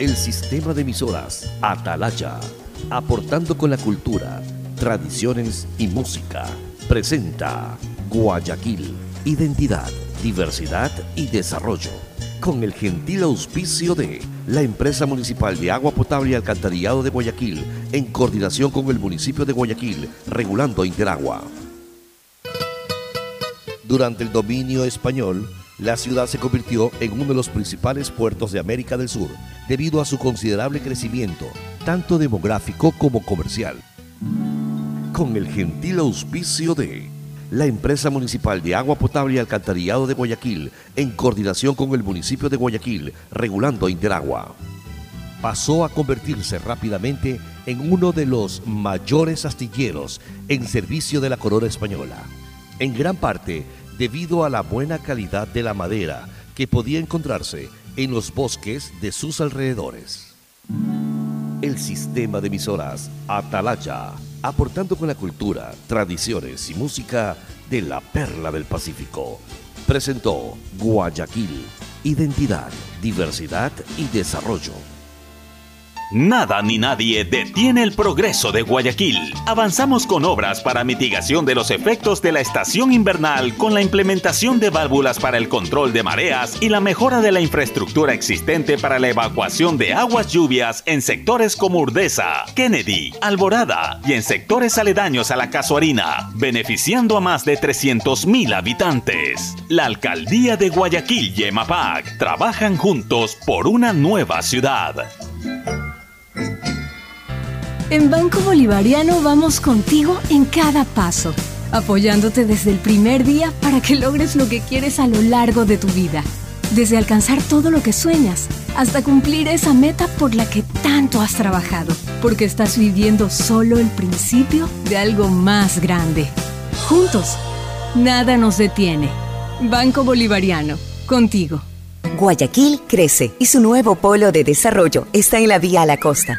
El sistema de emisoras Atalaya, aportando con la cultura, tradiciones y música, presenta Guayaquil, identidad, diversidad y desarrollo, con el gentil auspicio de la empresa municipal de agua potable y alcantarillado de Guayaquil, en coordinación con el municipio de Guayaquil, regulando Interagua. Durante el dominio español, la ciudad se convirtió en uno de los principales puertos de América del Sur debido a su considerable crecimiento, tanto demográfico como comercial. Con el gentil auspicio de la empresa municipal de agua potable y alcantarillado de Guayaquil, en coordinación con el municipio de Guayaquil, regulando Interagua pasó a convertirse rápidamente en uno de los mayores astilleros en servicio de la corona española, en gran parte debido a la buena calidad de la madera que podía encontrarse en los bosques de sus alrededores. El sistema de emisoras Atalaya, aportando con la cultura, tradiciones y música de la perla del Pacífico, presentó Guayaquil, identidad, diversidad y desarrollo. Nada ni nadie detiene el progreso de Guayaquil. Avanzamos con obras para mitigación de los efectos de la estación invernal con la implementación de válvulas para el control de mareas y la mejora de la infraestructura existente para la evacuación de aguas lluvias en sectores como Urdesa, Kennedy, Alborada y en sectores aledaños a la Casuarina, beneficiando a más de 300.000 habitantes. La alcaldía de Guayaquil y EMAPAC trabajan juntos por una nueva ciudad. En Banco Bolivariano vamos contigo en cada paso, apoyándote desde el primer día para que logres lo que quieres a lo largo de tu vida. Desde alcanzar todo lo que sueñas hasta cumplir esa meta por la que tanto has trabajado, porque estás viviendo solo el principio de algo más grande. Juntos, nada nos detiene. Banco Bolivariano, contigo. Guayaquil crece y su nuevo polo de desarrollo está en la vía a la costa.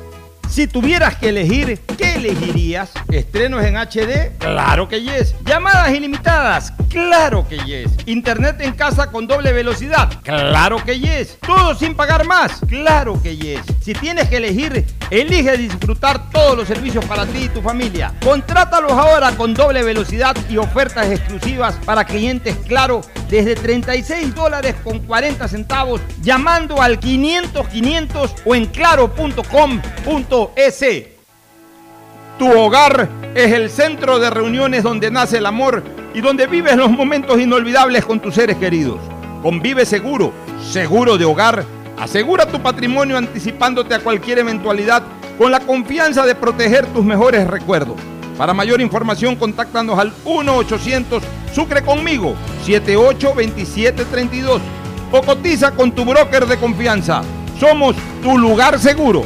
Si tuvieras que elegir, ¿qué elegirías? ¿Estrenos en HD? Claro que yes. ¿Llamadas ilimitadas? Claro que yes. ¿Internet en casa con doble velocidad? Claro que yes. ¿Todo sin pagar más? Claro que yes. Si tienes que elegir, elige disfrutar todos los servicios para ti y tu familia. Contrátalos ahora con doble velocidad y ofertas exclusivas para clientes Claro desde 36 dólares con 40 centavos llamando al 500 500 o en Tu hogar es el centro de reuniones donde nace el amor y donde vives los momentos inolvidables con tus seres queridos. Convive seguro, seguro de hogar. Asegura tu patrimonio anticipándote a cualquier eventualidad con la confianza de proteger tus mejores recuerdos. Para mayor información, contáctanos al 1-800 Sucre conmigo 782732. o cotiza con tu broker de confianza. Somos tu lugar seguro.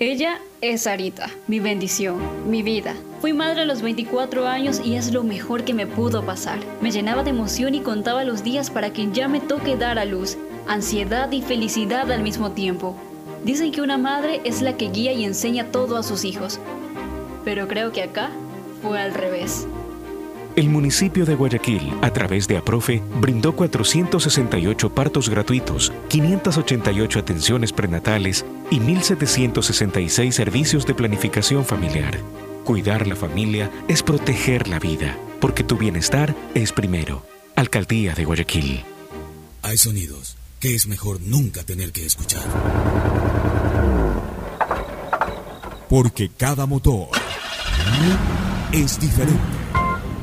Ella es Sarita, mi bendición, mi vida. Fui madre a los 24 años y es lo mejor que me pudo pasar. Me llenaba de emoción y contaba los días para que ya me toque dar a luz, ansiedad y felicidad al mismo tiempo. Dicen que una madre es la que guía y enseña todo a sus hijos, pero creo que acá fue al revés. El municipio de Guayaquil, a través de APROFE, brindó 468 partos gratuitos, 588 atenciones prenatales y 1.766 servicios de planificación familiar. Cuidar la familia es proteger la vida, porque tu bienestar es primero. Alcaldía de Guayaquil. Hay sonidos que es mejor nunca tener que escuchar. Porque cada motor es diferente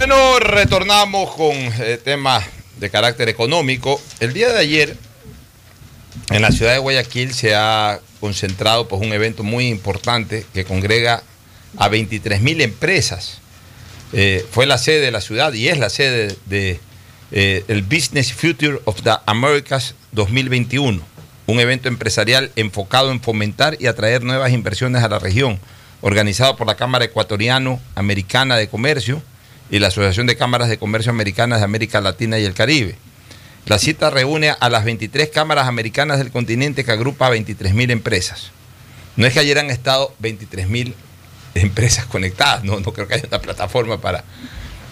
Bueno, retornamos con eh, temas de carácter económico. El día de ayer, en la ciudad de Guayaquil, se ha concentrado pues, un evento muy importante que congrega a 23 mil empresas. Eh, fue la sede de la ciudad y es la sede de eh, Business Future of the Americas 2021, un evento empresarial enfocado en fomentar y atraer nuevas inversiones a la región, organizado por la Cámara Ecuatoriano Americana de Comercio y la Asociación de Cámaras de Comercio Americanas de América Latina y el Caribe. La cita reúne a las 23 cámaras americanas del continente que agrupa a 23 mil empresas. No es que ayer han estado 23 mil empresas conectadas, no, no creo que haya una plataforma para,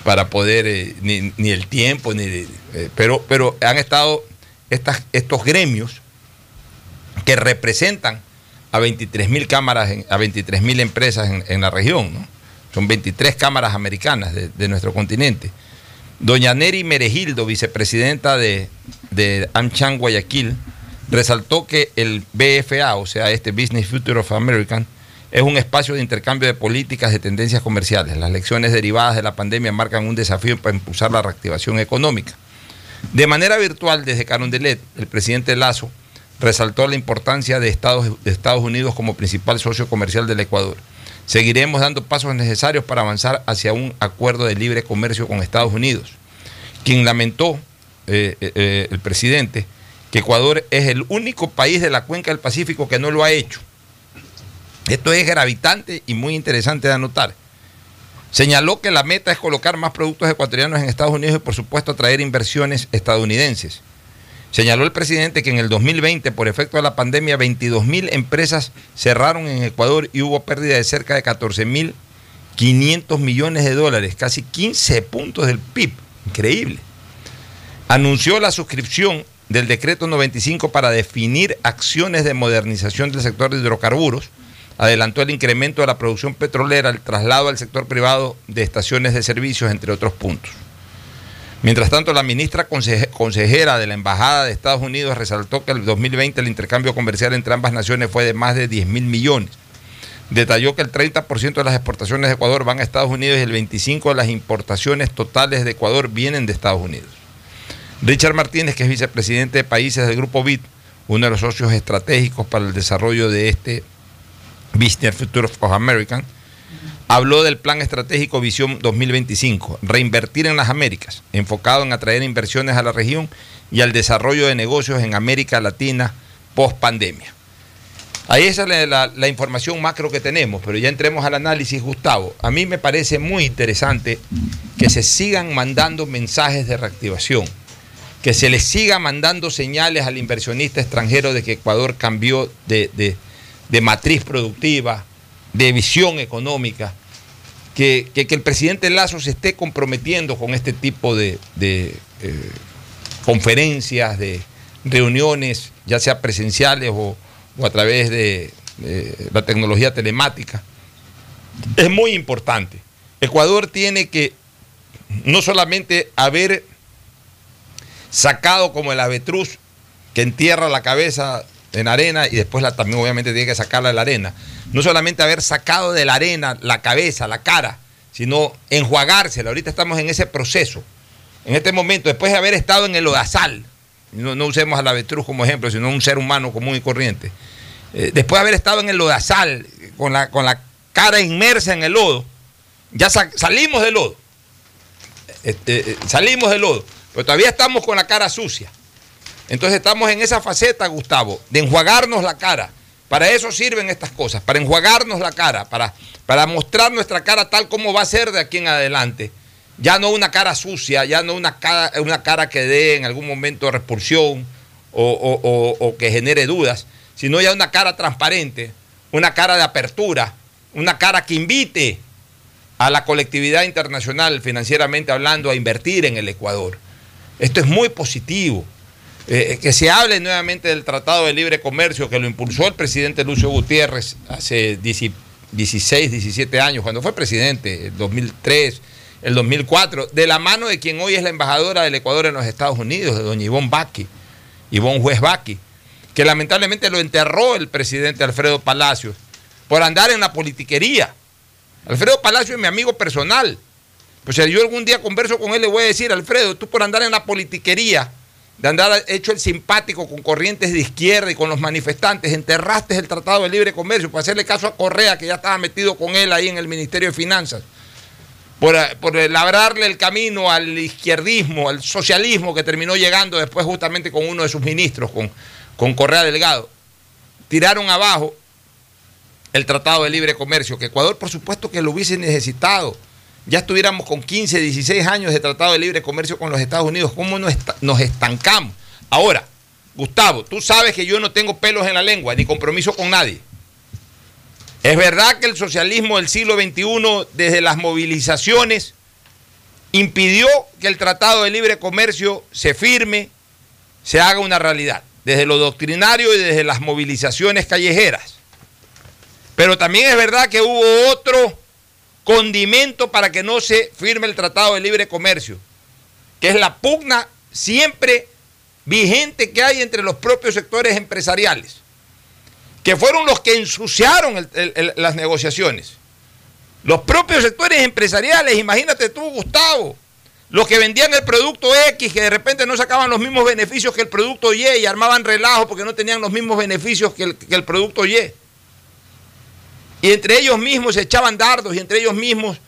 para poder, eh, ni, el tiempo, ni, eh, pero, pero han estado estas, estos gremios que representan a 23 mil cámaras, a 23 mil empresas en, en la región. ¿no? Son 23 cámaras americanas de, nuestro continente. Doña Neri Meregildo, vicepresidenta de, de Guayaquil, resaltó que el BFA, o sea, este Business Future of American, es un espacio de intercambio de políticas de tendencias comerciales. Las lecciones derivadas de la pandemia marcan un desafío para impulsar la reactivación económica. De manera virtual, desde Carondelet, el presidente Lazo resaltó la importancia de Estados Unidos como principal socio comercial del Ecuador. Seguiremos dando pasos necesarios para avanzar hacia un acuerdo de libre comercio con Estados Unidos. Quien lamentó, eh, eh, eh, el presidente, que Ecuador es el único país de la cuenca del Pacífico que no lo ha hecho. Esto es gravitante y muy interesante de anotar. Señaló que la meta es colocar más productos ecuatorianos en Estados Unidos y por supuesto atraer inversiones estadounidenses. Señaló el presidente que en el 2020, por efecto de la pandemia, 22 mil empresas cerraron en Ecuador y hubo pérdida de cerca de 14 mil 500 millones de dólares, casi 15 puntos del PIB. Increíble. Anunció la suscripción del decreto 95 para definir acciones de modernización del sector de hidrocarburos. Adelantó el incremento de la producción petrolera, el traslado al sector privado de estaciones de servicios, entre otros puntos. Mientras tanto, la ministra consejera de la Embajada de Estados Unidos resaltó que el 2020 el intercambio comercial entre ambas naciones fue de más de 10 mil millones. Detalló que el 30% de las exportaciones de Ecuador van a Estados Unidos y el 25% de las importaciones totales de Ecuador vienen de Estados Unidos. Richard Martínez, que es vicepresidente de países del Grupo BIT, uno de los socios estratégicos para el desarrollo de este Business Future of American, habló del plan estratégico Visión 2025, reinvertir en las Américas, enfocado en atraer inversiones a la región y al desarrollo de negocios en América Latina post pandemia. Ahí esa es la, información macro que tenemos, pero ya entremos al análisis, Gustavo. A mí me parece muy interesante que se sigan mandando mensajes de reactivación, que se le siga mandando señales al inversionista extranjero de que Ecuador cambió de, de matriz productiva, de visión económica, que, que, el presidente Lazo se esté comprometiendo con este tipo de, eh, conferencias, de reuniones, ya sea presenciales o, a través de, de, la tecnología telemática. Es muy importante. Ecuador tiene que no solamente haber sacado como el avetruz que entierra la cabeza en arena y después la, también obviamente tiene que sacarla de la arena. No solamente haber sacado de la arena la cabeza, la cara, sino enjuagársela. Ahorita estamos en ese proceso. En este momento, después de haber estado en el odasal, no, no usemos al avestruz como ejemplo, sino un ser humano común y corriente. Eh, después de haber estado en el lodazal, con la, con la cara inmersa en el lodo, ya sa salimos del lodo. Este, salimos del lodo, pero todavía estamos con la cara sucia. Entonces estamos en esa faceta, Gustavo, de enjuagarnos la cara. Para eso sirven estas cosas, para enjuagarnos la cara, para, para mostrar nuestra cara tal como va a ser de aquí en adelante. Ya no una cara sucia, ya no una cara, una cara que dé en algún momento repulsión o, o, o, o que genere dudas, sino ya una cara transparente, una cara de apertura, una cara que invite a la colectividad internacional, financieramente hablando, a invertir en el Ecuador. Esto es muy positivo. Eh, que se hable nuevamente del Tratado de Libre Comercio que lo impulsó el presidente Lucio Gutiérrez hace 16, 17 años, cuando fue presidente, el 2003, el 2004, de la mano de quien hoy es la embajadora del Ecuador en los Estados Unidos, de doña Ivonne Baki, Ivonne Juez Baki, que lamentablemente lo enterró el presidente Alfredo Palacios por andar en la politiquería. Alfredo Palacios es mi amigo personal. Pues si yo algún día converso con él, le voy a decir, Alfredo, tú por andar en la politiquería, de andar hecho el simpático con corrientes de izquierda y con los manifestantes, enterraste el Tratado de Libre Comercio para hacerle caso a Correa, que ya estaba metido con él ahí en el Ministerio de Finanzas, por, por labrarle el camino al izquierdismo, al socialismo que terminó llegando después justamente con uno de sus ministros, con, con Correa Delgado. Tiraron abajo el Tratado de Libre Comercio, que Ecuador por supuesto que lo hubiese necesitado ya estuviéramos con 15, 16 años de tratado de libre comercio con los Estados Unidos, ¿cómo nos, estancamos? Ahora, Gustavo, tú sabes que yo no tengo pelos en la lengua ni compromiso con nadie. Es verdad que el socialismo del siglo XXI, desde las movilizaciones, impidió que el Tratado de Libre Comercio se firme, se haga una realidad, desde lo doctrinario y desde las movilizaciones callejeras. Pero también es verdad que hubo otro condimento para que no se firme el Tratado de Libre Comercio, que es la pugna siempre vigente que hay entre los propios sectores empresariales, que fueron los que ensuciaron las negociaciones. Los propios sectores empresariales, imagínate tú, Gustavo, los que vendían el producto X, que de repente no sacaban los mismos beneficios que el producto Y y armaban relajo porque no tenían los mismos beneficios que el producto Y. Y entre ellos mismos se echaban dardos y entre ellos mismos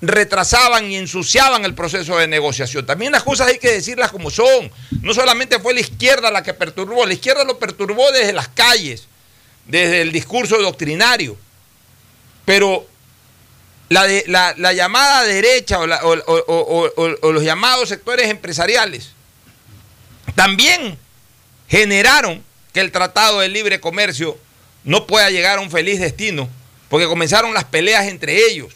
retrasaban y ensuciaban el proceso de negociación. También las cosas hay que decirlas como son. No solamente fue la izquierda la que perturbó, la izquierda lo perturbó desde las calles, desde el discurso doctrinario. Pero la, llamada derecha o los llamados sectores empresariales también generaron que el Tratado de Libre Comercio no pueda llegar a un feliz destino porque comenzaron las peleas entre ellos,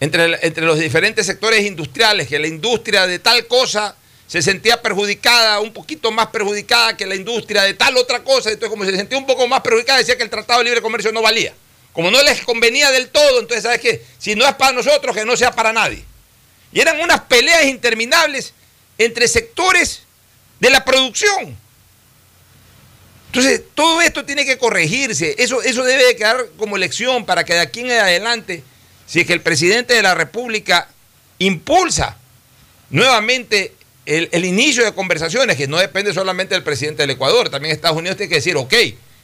entre, entre, los diferentes sectores industriales, que la industria de tal cosa se sentía perjudicada, un poquito más perjudicada que la industria de tal otra cosa, entonces como se sentía un poco más perjudicada, decía que el Tratado de Libre Comercio no valía. Como no les convenía del todo, entonces, ¿sabes qué? Si no es para nosotros, que no sea para nadie. Y eran unas peleas interminables entre sectores de la producción. Entonces, todo esto tiene que corregirse. Eso, eso debe de quedar como lección para que de aquí en adelante, si es que el presidente de la República impulsa nuevamente el, el inicio de conversaciones, que no depende solamente del presidente del Ecuador, también Estados Unidos tiene que decir, ok,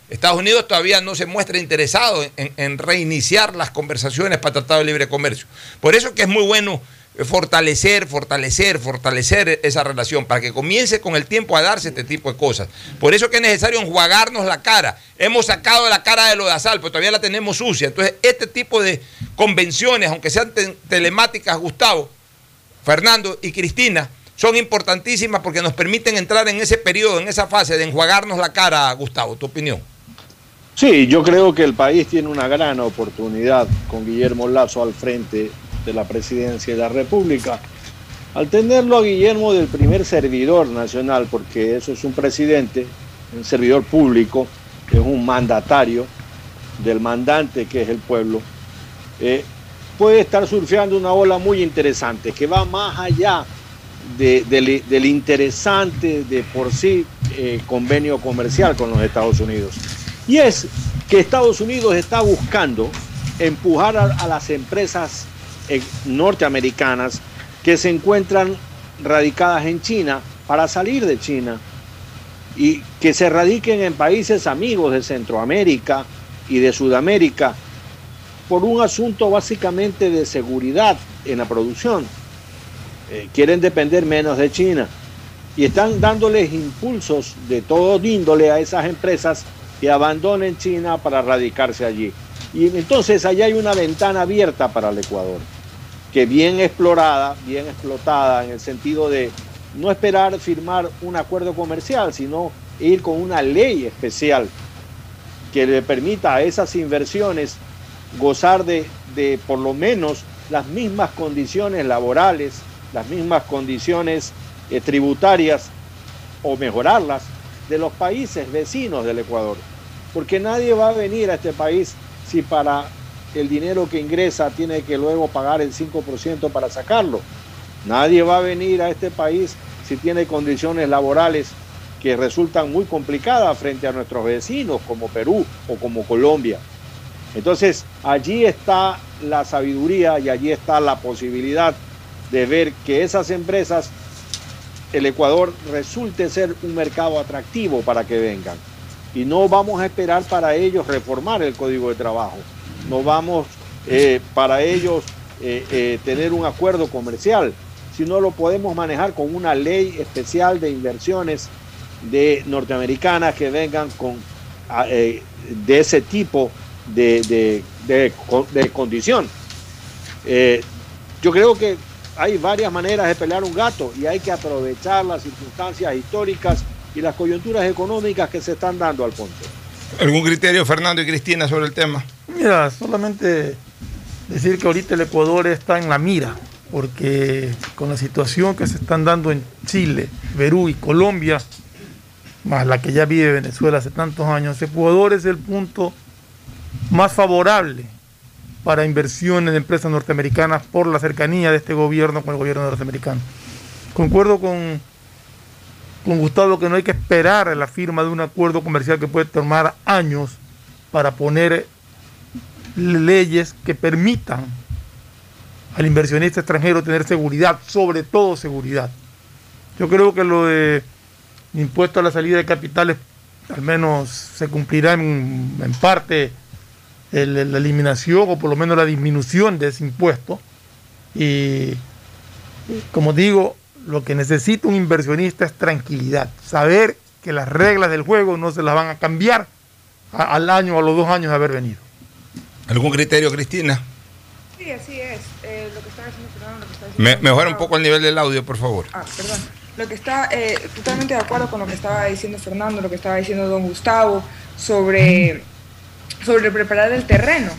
Estados Unidos todavía no se muestra interesado en, en reiniciar las conversaciones para Tratado de Libre Comercio. Por eso que es muy bueno fortalecer, fortalecer, fortalecer esa relación para que comience con el tiempo a darse este tipo de cosas. Por eso que es necesario enjuagarnos la cara. Hemos sacado la cara de lo de Asal, pero todavía la tenemos sucia. Entonces, este tipo de convenciones, aunque sean te- telemáticas, Gustavo, Fernando y Cristina, son importantísimas porque nos permiten entrar en ese periodo, en esa fase de enjuagarnos la cara, Gustavo. ¿Tu opinión? Sí, yo creo que el país tiene una gran oportunidad con Guillermo Lazo al frente de la presidencia de la República. Al tenerlo a Guillermo del primer servidor nacional, porque eso es un presidente, un servidor público, es un mandatario del mandante que es el pueblo, eh, puede estar surfeando una ola muy interesante que va más allá de- del, interesante de por sí eh, convenio comercial con los Estados Unidos. Y es que Estados Unidos está buscando empujar a, las empresas norteamericanas que se encuentran radicadas en China para salir de China y que se radiquen en países amigos de Centroamérica y de Sudamérica por un asunto básicamente de seguridad en la producción. Eh, quieren depender menos de China y están dándoles impulsos de todo índole a esas empresas que abandonen China para radicarse allí. Y entonces allá hay una ventana abierta para el Ecuador, que bien explorada, bien explotada, en el sentido de no esperar firmar un acuerdo comercial, sino ir con una ley especial que le permita a esas inversiones gozar de, de por lo menos las mismas condiciones laborales, las mismas condiciones eh, tributarias o mejorarlas de los países vecinos del Ecuador. Porque nadie va a venir a este país si para el dinero que ingresa tiene que luego pagar el 5% para sacarlo. Nadie va a venir a este país si tiene condiciones laborales que resultan muy complicadas frente a nuestros vecinos como Perú o como Colombia. Entonces, allí está la sabiduría y allí está la posibilidad de ver que esas empresas, el Ecuador resulte ser un mercado atractivo para que vengan. Y no vamos a esperar para ellos reformar el código de trabajo. No vamos eh, para ellos eh, eh, tener un acuerdo comercial, sino lo podemos manejar con una ley especial de inversiones de norteamericanas que vengan con a- eh, de ese tipo de, de- de de condición. Yo creo que hay varias maneras de pelear un gato y hay que aprovechar las circunstancias históricas y las coyunturas económicas que se están dando, Alfonso. ¿Algún criterio, Fernando y Cristina, sobre el tema? Mira, solamente decir que ahorita el Ecuador está en la mira, porque con la situación que se están dando en Chile, Perú y Colombia, más la que ya vive Venezuela hace tantos años, Ecuador es el punto más favorable para inversiones de empresas norteamericanas por la cercanía de este gobierno con el gobierno norteamericano. Concuerdo con, con Gustavo que no hay que esperar la firma de un acuerdo comercial que puede tomar años para poner leyes que permitan al inversionista extranjero tener seguridad, sobre todo seguridad. Yo creo que lo de impuesto a la salida de capitales al menos se cumplirá en, parte la eliminación o por lo menos la disminución de ese impuesto. Y como digo, lo que necesita un inversionista es tranquilidad, saber que las reglas del juego no se las van a cambiar al año o a los dos años de haber venido. ¿Algún criterio, Cristina? Sí, así es. Eh, lo que estaba diciendo Fernando, lo que estaba Me- diciendo mejora un poco el nivel del audio, por favor. Ah, perdón. Lo que está eh, totalmente de acuerdo con lo que estaba diciendo Fernando, lo que estaba diciendo don Gustavo sobre, sobre preparar el terreno.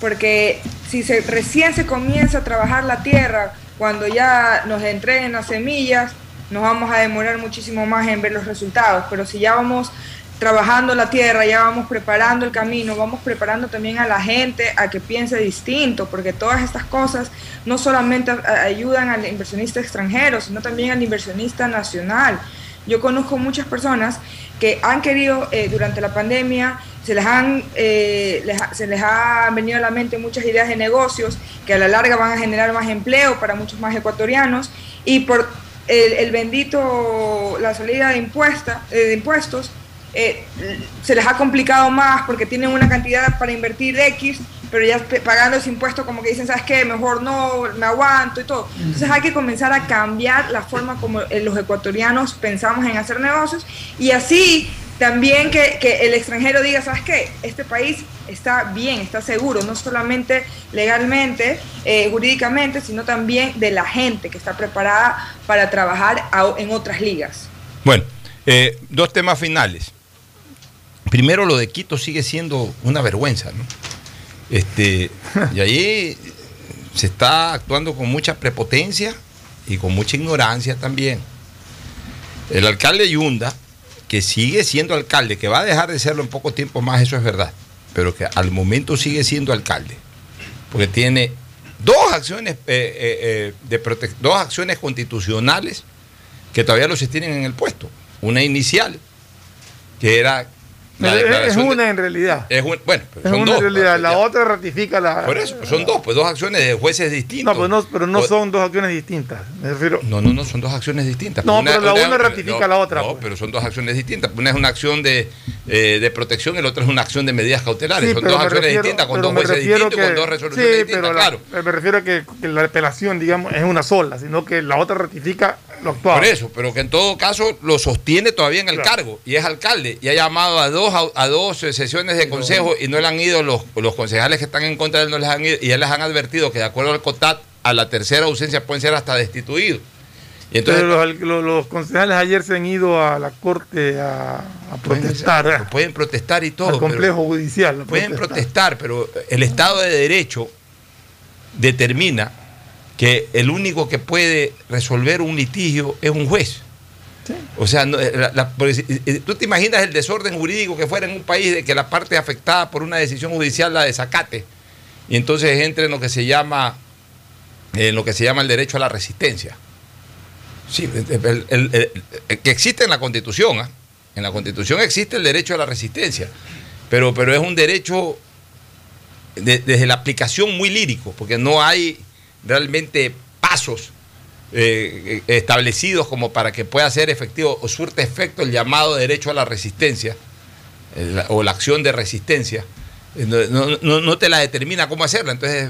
Porque si se, recién se comienza a trabajar la tierra, cuando ya nos entreguen las semillas, nos vamos a demorar muchísimo más en ver los resultados. Pero si ya vamos trabajando la tierra, ya vamos preparando el camino, vamos preparando también a la gente a que piense distinto, porque todas estas cosas no solamente ayudan al inversionista extranjero, sino también al inversionista nacional. Yo conozco muchas personas que han querido eh, durante la pandemia, se les, han, eh, les se les ha venido a la mente muchas ideas de negocios que a la larga van a generar más empleo para muchos más ecuatorianos y por el, el bendito, la salida de, impuesta, eh, de impuestos, eh, se les ha complicado más porque tienen una cantidad para invertir de X, pero ya pagando ese impuesto como que dicen, ¿sabes qué? Mejor no, me aguanto y todo. Entonces hay que comenzar a cambiar la forma como eh, los ecuatorianos pensamos en hacer negocios y así también que, que el extranjero diga, ¿sabes qué? Este país está bien, está seguro, no solamente legalmente, eh, jurídicamente, sino también de la gente que está preparada para trabajar a- en otras ligas. Bueno, eh, dos temas finales. Primero, lo de Quito sigue siendo una vergüenza, ¿no? Este, <laughs> y ahí se está actuando con mucha prepotencia y con mucha ignorancia también. El alcalde Yunda, que sigue siendo alcalde, que va a dejar de serlo en poco tiempo más, eso es verdad, pero que al momento sigue siendo alcalde, porque tiene dos acciones, eh, eh, eh, de prote- dos acciones constitucionales que todavía los tienen en el puesto. Una inicial, que era la Es- es declaración de- una en realidad. es un- bueno, Es son una dos. en realidad. La otra ratifica la. Por eso, son dos, pues dos acciones de jueces distintos. No, pero no, pero no son dos acciones distintas. Me refiero. No, no, no, son dos acciones distintas. No, pero la una ratifica la otra, No, pues. pero son dos acciones distintas. Una es una acción de, eh, de protección y la otra es una acción de medidas cautelares. Sí, son dos acciones refiero- distintas, con dos jueces distintos y con que- dos resoluciones sí, distintas, pero claro. me refiero a que, que la apelación, digamos, es una sola, sino que la otra ratifica lo. Por eso, pero que en todo caso lo sostiene todavía en el Claro. cargo y es alcalde y ha llamado a dos a dos eh, sesiones de consejo y no le han ido los, los concejales que están en contra de él no les han ido y ya les han advertido que de acuerdo al COTAT a la tercera ausencia pueden ser hasta destituidos. Y entonces Pero los, los- los concejales ayer se han ido a la corte a, a protestar. pueden protestar y todo. Al complejo judicial. Pueden protestar. protestar, pero el Estado de Derecho determina que el único que puede resolver un litigio es un juez. O sea, no, eh, la- la- eh, tú te imaginas el desorden jurídico que fuera en un país de que la parte afectada por una decisión judicial la desacate y entonces entre en lo que se llama en lo que se llama el derecho a la resistencia. Sí, el- el- el- el- el- que existe en la Constitución. ¿ah? En la Constitución existe el derecho a la resistencia, pero, pero es un derecho de- desde la aplicación muy lírico, porque no hay realmente pasos eh, eh, establecidos como para que pueda ser efectivo o surte efecto el llamado derecho a la resistencia o la acción de resistencia. No, no- te la determina cómo hacerla. Entonces,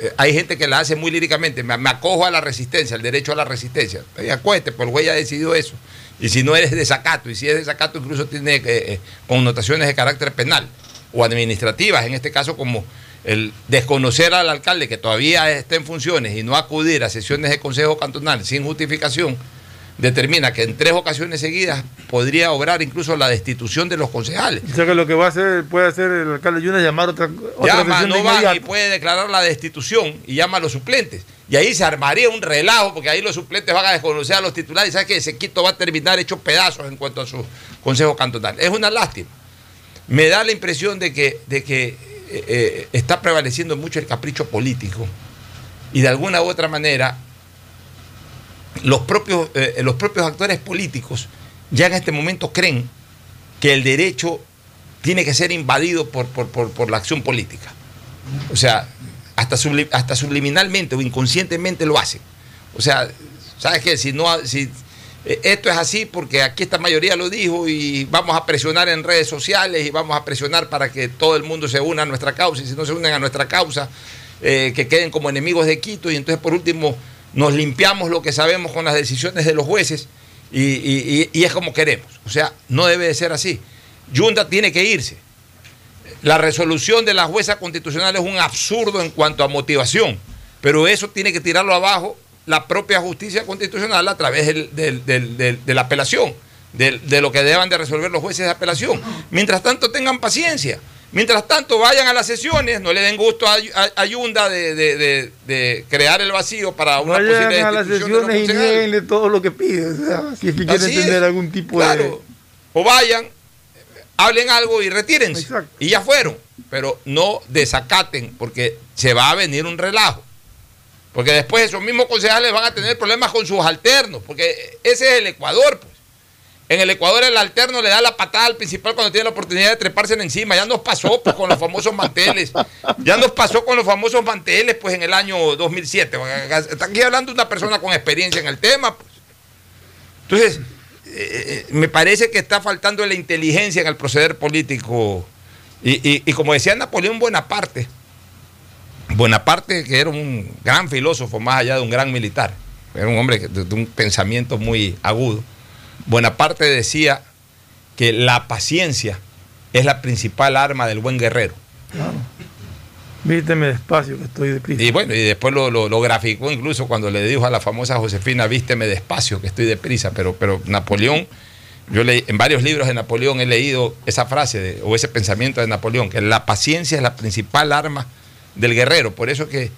eh, hay gente que la hace muy líricamente. Me, me acojo a la resistencia, al derecho a la resistencia. Y acuérdate, el güey ya decidió eso. Y si no eres desacato, y si es desacato, incluso tiene eh, connotaciones de carácter penal o administrativas, en este caso, como el desconocer al alcalde que todavía está en funciones y no acudir a sesiones de consejo cantonal sin justificación, determina que en tres ocasiones seguidas podría obrar incluso la destitución de los concejales. O sea que lo que va a hacer, puede hacer el alcalde Yuna es llamar otra, otra Llama, no van y puede declarar la destitución y llama a los suplentes. Y ahí se armaría un relajo, porque ahí los suplentes van a desconocer a los titulares y sabes que ese Quito va a terminar hecho pedazos en cuanto a su consejo cantonal. Es una lástima. Me da la impresión de que, de que eh, eh, está prevaleciendo mucho el capricho político y de alguna u otra manera los propios, eh, los propios actores políticos ya en este momento creen que el derecho tiene que ser invadido por, por- por- por la acción política. O sea, hasta, hasta subliminalmente o inconscientemente lo hacen. O sea, ¿sabes qué? Si no, esto es así porque aquí esta mayoría lo dijo y vamos a presionar en redes sociales y vamos a presionar para que todo el mundo se una a nuestra causa y si no se unen a nuestra causa, eh, que queden como enemigos de Quito y entonces por último nos limpiamos lo que sabemos con las decisiones de los jueces y- y es como queremos. O sea, no debe de ser así. Yunda tiene que irse. La resolución de la jueza constitucional es un absurdo en cuanto a motivación, pero eso tiene que tirarlo abajo la propia justicia constitucional a través del- del- de la apelación, del- de lo que deban de resolver los jueces de apelación. Mientras tanto, tengan paciencia. Mientras tanto, vayan a las sesiones, no le den gusto a, a- a Yunda de, de- de- de crear el vacío para una Vayan posible a las de sesiones y nieguenle todo lo que pide. O sea, si es que quieren tener algún tipo Claro. O vayan, hablen algo y retírense. Y ya fueron. Pero no desacaten, porque se va a venir un relajo. Porque después esos mismos concejales van a tener problemas con sus alternos, porque ese es el Ecuador. Pues. En el Ecuador el alterno le da la patada al principal cuando tiene la oportunidad de treparse encima. Ya nos pasó pues, con los famosos manteles. Ya nos pasó con los famosos manteles pues en el año 2007. Está aquí hablando una persona con experiencia en el tema. Pues. Entonces, eh, eh, me parece que está faltando la inteligencia en el proceder político. Y, como decía Napoleón Bonaparte, Bonaparte que era un gran filósofo más allá de un gran militar, era un hombre de un pensamiento muy agudo Buenaparte decía que la paciencia es la principal arma del buen guerrero. Claro. Vísteme despacio, que estoy deprisa. Y bueno, y después lo, graficó incluso cuando le dijo a la famosa Josefina, vísteme despacio, que estoy deprisa. Pero, pero Napoleón, yo leí, en varios libros de Napoleón he leído esa frase o ese pensamiento de Napoleón, que la paciencia es la principal arma del guerrero. Por eso que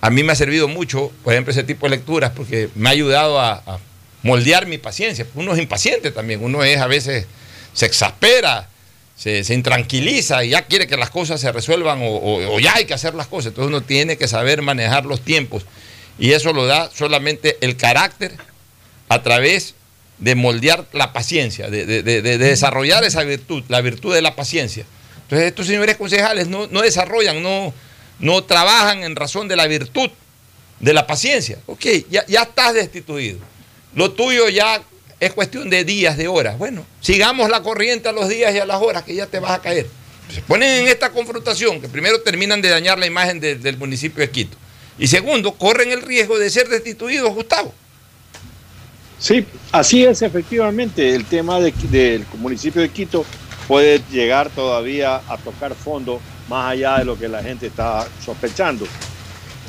a mí me ha servido mucho, por ejemplo, ese tipo de lecturas, porque me ha ayudado a moldear mi paciencia. Uno es impaciente también, uno es a veces, se exaspera, se, intranquiliza y ya quiere que las cosas se resuelvan o, ya hay que hacer las cosas. Entonces uno tiene que saber manejar los tiempos y eso lo da solamente el carácter a través de moldear la paciencia, de, desarrollar esa virtud, la virtud de la paciencia. Entonces estos señores concejales no, desarrollan, no, no trabajan en razón de la virtud de la paciencia. Ok, ya, ya estás destituido lo tuyo ya es cuestión de días, de horas. Bueno, sigamos la corriente a los días y a las horas que ya te vas a caer. Se ponen en esta confrontación que primero terminan de dañar la imagen del municipio de Quito. Y segundo, corren el riesgo de ser destituidos, Gustavo. Sí, así es efectivamente. El tema del municipio de Quito puede llegar todavía a tocar fondo más allá de lo que la gente está sospechando.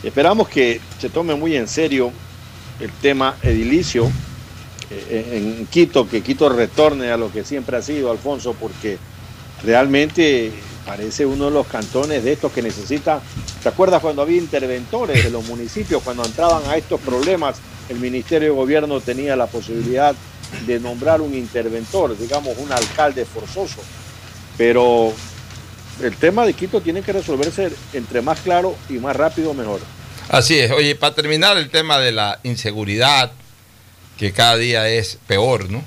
Esperamos que se tome muy en serio el tema edilicio eh, en Quito, que Quito retorne a lo que siempre ha sido, Alfonso, porque realmente parece uno de los cantones de estos que necesita. ¿Te acuerdas cuando había interventores de los municipios, cuando entraban a estos problemas, el Ministerio de Gobierno tenía la posibilidad de nombrar un interventor, digamos un alcalde forzoso? Pero el tema de Quito tiene que resolverse entre más claro y más rápido mejor. Así es. Oye, para terminar el tema de la inseguridad, que cada día es peor, ¿no?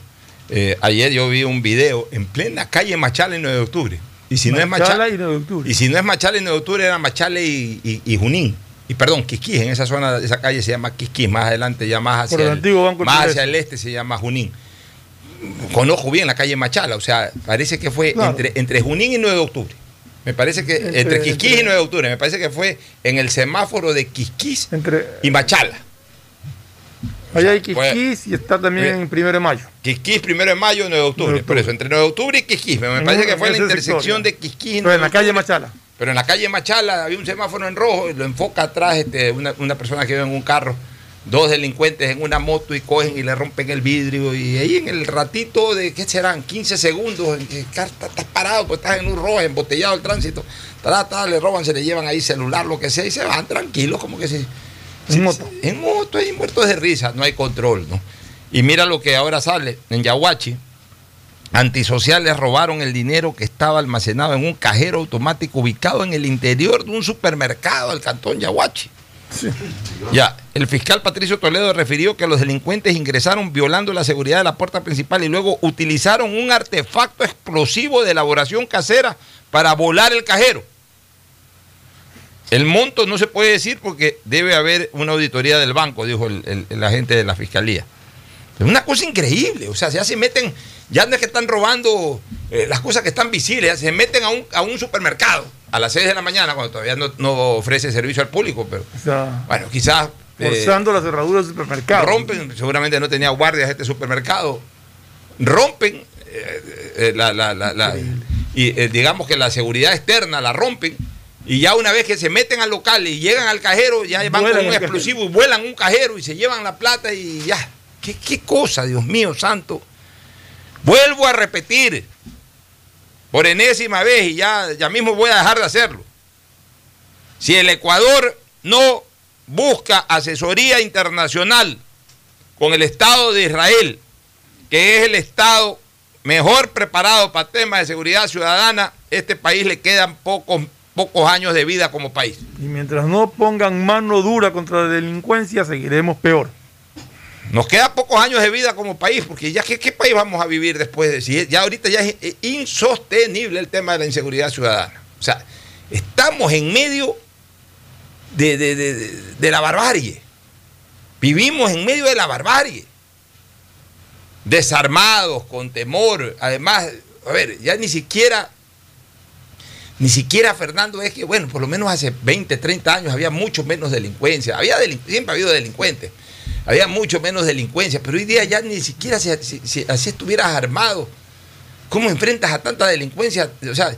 Eh, ayer yo vi un video en plena calle Machala y 9 de octubre. Y si no es Machala y 9 de octubre. Y si no es Machala y 9 de octubre, era Machala y, Junín. Y perdón, Quisquís, en esa zona, esa calle se llama Quisquís, más adelante ya más hacia, el, el más hacia el este se llama Junín. Conozco bien la calle Machala, o sea, parece que fue entre, entre Junín y 9 de octubre. Me parece que entre, Quisquís y 9 de octubre, me parece que fue en el semáforo de Quisquís y Machala. Allá hay Quisquís y está también en primero de mayo. Quisquís, primero de mayo, 9 de octubre. Por eso, entre 9 de octubre y Quisquís. Me parece que fue en la intersección de Quisquís y Pero en la calle Machala. Pero en la calle Machala había un semáforo en rojo y lo enfoca atrás este, una, una persona que iba en un carro dos delincuentes en una moto y cogen y le rompen el vidrio y ahí en el ratito de, ¿qué serán? 15 segundos en que estás parado, pues estás en un rojo, embotellado el tránsito, le roban, se le llevan ahí celular, lo que sea, y se van tranquilos, como que si... En moto. En moto, ahí muertos de risa, no hay control, ¿no? Y mira lo que ahora sale en Yahuachi. Antisociales robaron el dinero que estaba almacenado en un cajero automático ubicado en el interior de un supermercado del cantón Yahuachi. Ya, el fiscal Patricio Toledo refirió que los delincuentes ingresaron violando la seguridad de la puerta principal y luego utilizaron un artefacto explosivo de elaboración casera para volar el cajero. El monto no se puede decir porque debe haber una auditoría del banco, dijo el, agente de la fiscalía. Es una cosa increíble, o sea, ya se meten, ya no es que están robando eh, las cosas que están visibles, se meten a un, a un supermercado a las 6 de la mañana, cuando todavía no, ofrece servicio al público, pero bueno, quizás... Eh, forzando las cerraduras del supermercado. Rompen, seguramente no tenía guardias este supermercado, rompen eh, eh, la, la, la, y digamos que la seguridad externa la rompen y ya una vez que se meten al local y llegan al cajero, ya van con un explosivo y vuelan un cajero y se llevan la plata y ya. ¿Qué, qué cosa, Dios mío santo? Vuelvo a repetir, por enésima vez y ya, ya mismo voy a dejar de hacerlo. Si el Ecuador no busca asesoría internacional con el Estado de Israel, que es el Estado mejor preparado para temas de seguridad ciudadana, este país le quedan pocos, pocos años de vida como país. Y mientras no pongan mano dura contra la delincuencia, seguiremos peor. Nos quedan pocos años de vida como país, porque ya ¿qué, qué país vamos a vivir después de si ya ahorita ya es insostenible el tema de la inseguridad ciudadana. O sea, estamos en medio de, de- de- la barbarie. Vivimos en medio de la barbarie. Desarmados, con temor. Además, a ver, ya ni siquiera, ni siquiera Fernando es que, bueno, por lo menos hace 20, 30 años había mucho menos delincuencia. Había siempre ha habido delincuentes. Había mucho menos delincuencia, pero hoy día ya ni siquiera si, así estuvieras armado. ¿Cómo enfrentas a tanta delincuencia? O sea,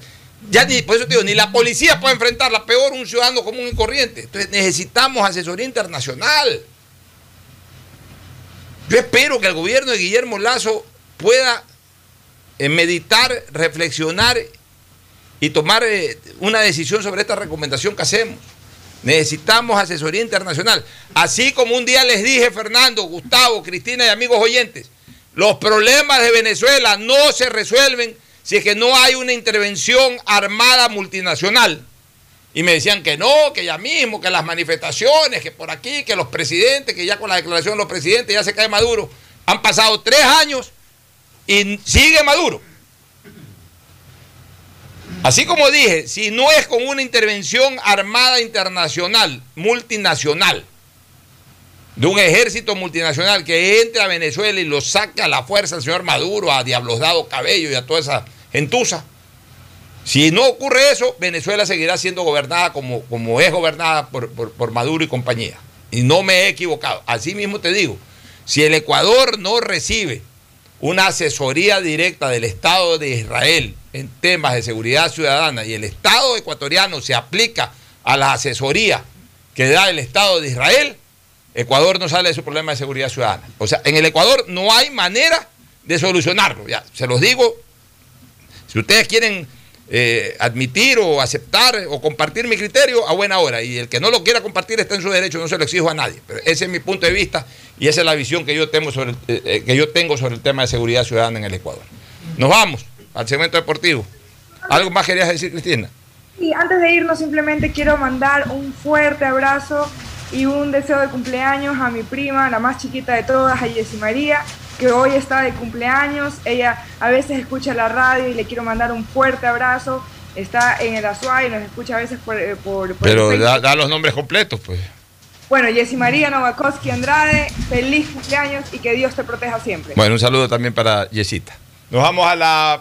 ya ni, por eso te digo, ni la policía puede enfrentarla, peor un ciudadano común y corriente. Entonces necesitamos asesoría internacional. Yo espero que el gobierno de Guillermo Lazo pueda eh, meditar, reflexionar y tomar eh, una decisión sobre esta recomendación que hacemos. Necesitamos asesoría internacional. Así como un día les dije, Fernando, Gustavo, Cristina y amigos oyentes, los problemas de Venezuela no se resuelven si es que no hay una intervención armada multinacional. Y me decían que no, que ya mismo, que las manifestaciones, que por aquí, que los presidentes, que ya con la declaración de los presidentes ya se cae Maduro. Han pasado tres años y sigue Maduro. Así como dije, si no es con una intervención armada internacional, multinacional, de un ejército multinacional que entre a Venezuela y lo saque a la fuerza al señor Maduro, a Diablosdado Cabello y a toda esa gentuza, si no ocurre eso, Venezuela seguirá siendo gobernada como, como es gobernada por, por- por Maduro y compañía. Y no me he equivocado. Así mismo te digo, si el Ecuador no recibe una asesoría directa del Estado de Israel en temas de seguridad ciudadana y el Estado ecuatoriano se aplica a la asesoría que da el Estado de Israel, Ecuador no sale de su problema de seguridad ciudadana. O sea, en el Ecuador no hay manera de solucionarlo. Ya, se los digo, si ustedes quieren eh, admitir o aceptar o compartir mi criterio, a buena hora. Y el que no lo quiera compartir está en su derecho, no se lo exijo a nadie. Pero ese es mi punto de vista y esa es la visión que yo tengo sobre eh, eh, que yo tengo sobre el tema de seguridad ciudadana en el Ecuador. Nos vamos al segmento deportivo. ¿Algo más querías decir, Cristina? Y antes de irnos, simplemente quiero mandar un fuerte abrazo y un deseo de cumpleaños a mi prima, la más chiquita de todas, a Yesi María, que hoy está de cumpleaños. Ella a veces escucha la radio y le quiero mandar un fuerte abrazo. Está en el Azuay, nos escucha a veces por, eh, por, Pero da, da los nombres completos, pues. Bueno, Yesi María Novakoski Andrade, feliz cumpleaños y que Dios te proteja siempre. Bueno, un saludo también para Yesita. Nos vamos a la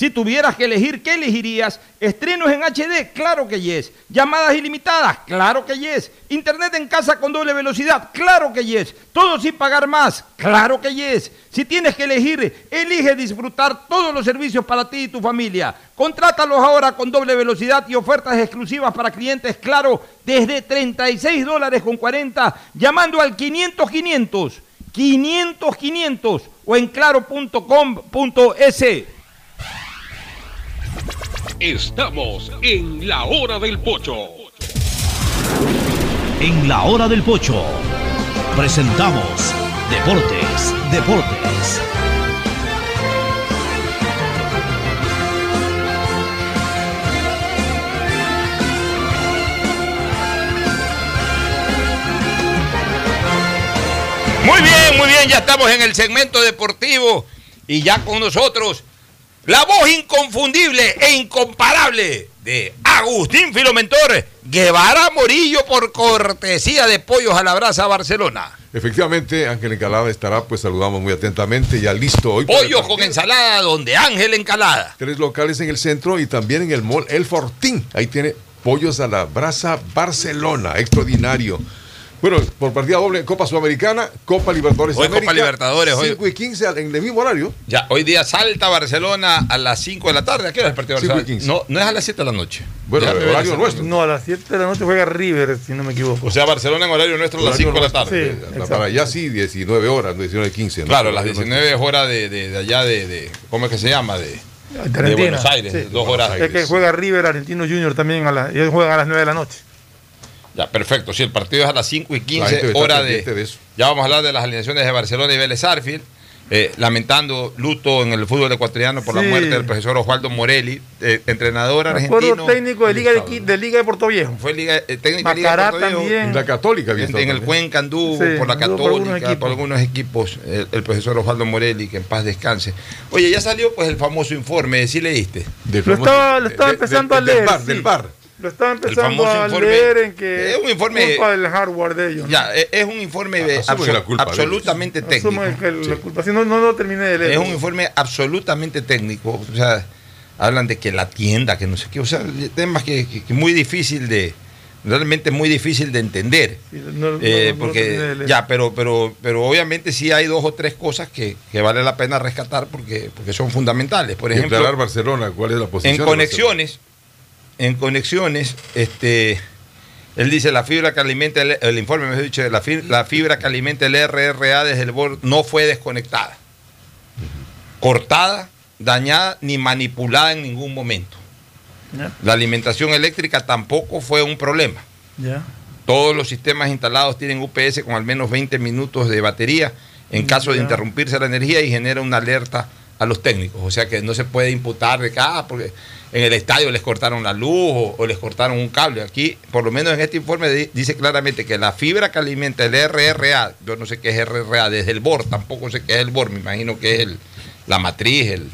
Si tuvieras que elegir, ¿qué elegirías? ¿Estrenos en HD? Claro que yes. ¿Llamadas ilimitadas? Claro que yes. ¿Internet en casa con doble velocidad? Claro que yes. ¿Todo sin pagar más? Claro que yes. Si tienes que elegir, elige disfrutar todos los servicios para ti y tu familia. Contrátalos ahora con doble velocidad y ofertas exclusivas para clientes Claro desde 36 dólares con 40 llamando al 500 500. 500 500 o en claro.com.es. Estamos en la hora del pocho. En la hora del pocho presentamos Deportes, Deportes. Muy bien, muy bien, ya estamos en el segmento deportivo y ya con nosotros la voz inconfundible e incomparable de Agustín Filomentor Guevara Morillo por cortesía de Pollos a la Brasa Barcelona. Efectivamente, Ángel Encalada estará, pues saludamos muy atentamente, ya listo hoy. Pollos con ensalada donde Ángel Encalada. Tres locales en el centro y también en el mall El Fortín. Ahí tiene pollos a la brasa Barcelona, extraordinario. Bueno, por partida doble, Copa Sudamericana, Copa Libertadores Hoy de América, Copa Libertadores, hoy. 5 y 15 en el mismo horario. Ya, hoy día salta Barcelona a las 5 de la tarde. ¿A qué hora es el partido de Cinco y Barcelona? 15. No, no es a las 7 de la noche. Bueno, Ya, el horario nuestro. No, a las 7 de la noche juega River, si no me equivoco. O sea, Barcelona en horario nuestro a las 5 de la tarde. Sí, Para allá sí, 19 horas, 19 y 15. ¿no? Claro, las 19 es hora de, de- de allá de, de- ¿Cómo es que se llama? De, de Argentina. Buenos Aires, Sí. dos horas. Es que juega River Argentino Junior también, a la, ellos juegan a las 9 de la noche. Ya, perfecto. Si el partido es a las 5 y La 15, gente debe estar hora de, de eso. Ya vamos a hablar de las alineaciones de Barcelona y Vélez Arfield. eh, lamentando luto en el fútbol ecuatoriano por la Sí. muerte del profesor Osvaldo Morelli, eh, entrenador argentino. técnico de Liga de, Liga de Puerto Viejo. Fue liga, eh, técnico de Liga de Puerto Viejo. la Católica En, en el. Cuenca anduvo, Sí, por la anduvo por algunos Católica, por algunos equipos, el, el profesor Osvaldo Morelli, que en paz descanse. Oye, ya salió pues el famoso informe, ¿sí leíste? Del Lo famoso- estaba, lo estaba de- de- empezando del a leer. bar, sí. del bar. Lo estaba empezando a informe- leer en que Es un informe- culpa del hardware de ellos. ¿no? Ya, e- es un informe de la culpa de absolutamente técnico. Asume que la culpa. Si no, no lo terminé de leer. Es un informe absolutamente técnico. O sea, hablan de que la tienda, que no sé qué. O sea, temas que, que- que muy difícil de. Realmente muy difícil de entender. Sí, no- no- Eh, no de porque leer. ya, pero, pero, pero obviamente sí hay dos o tres cosas que, que vale la pena rescatar porque, porque son fundamentales. Por Y ejemplo, aclarar Barcelona, ¿cuál es la posición? en de conexiones, en conexiones, este, él dice la fibra que alimenta el, el informe me ha dicho la, fi- la fibra que alimenta el RRA desde el borde no fue desconectada, cortada, dañada ni manipulada en ningún momento. La alimentación eléctrica tampoco fue un problema. Todos los sistemas instalados tienen UPS con al menos 20 minutos de batería en caso de interrumpirse la energía y genera una alerta a los técnicos. O sea que no se puede imputar de que, ah, porque en el estadio les cortaron la luz o, o les cortaron un cable. Aquí, por lo menos en este informe, di- dice claramente que la fibra que alimenta el RRA, yo no sé qué es RRA, desde el BOR, tampoco sé qué es el BOR, me imagino que es el, la matriz, el,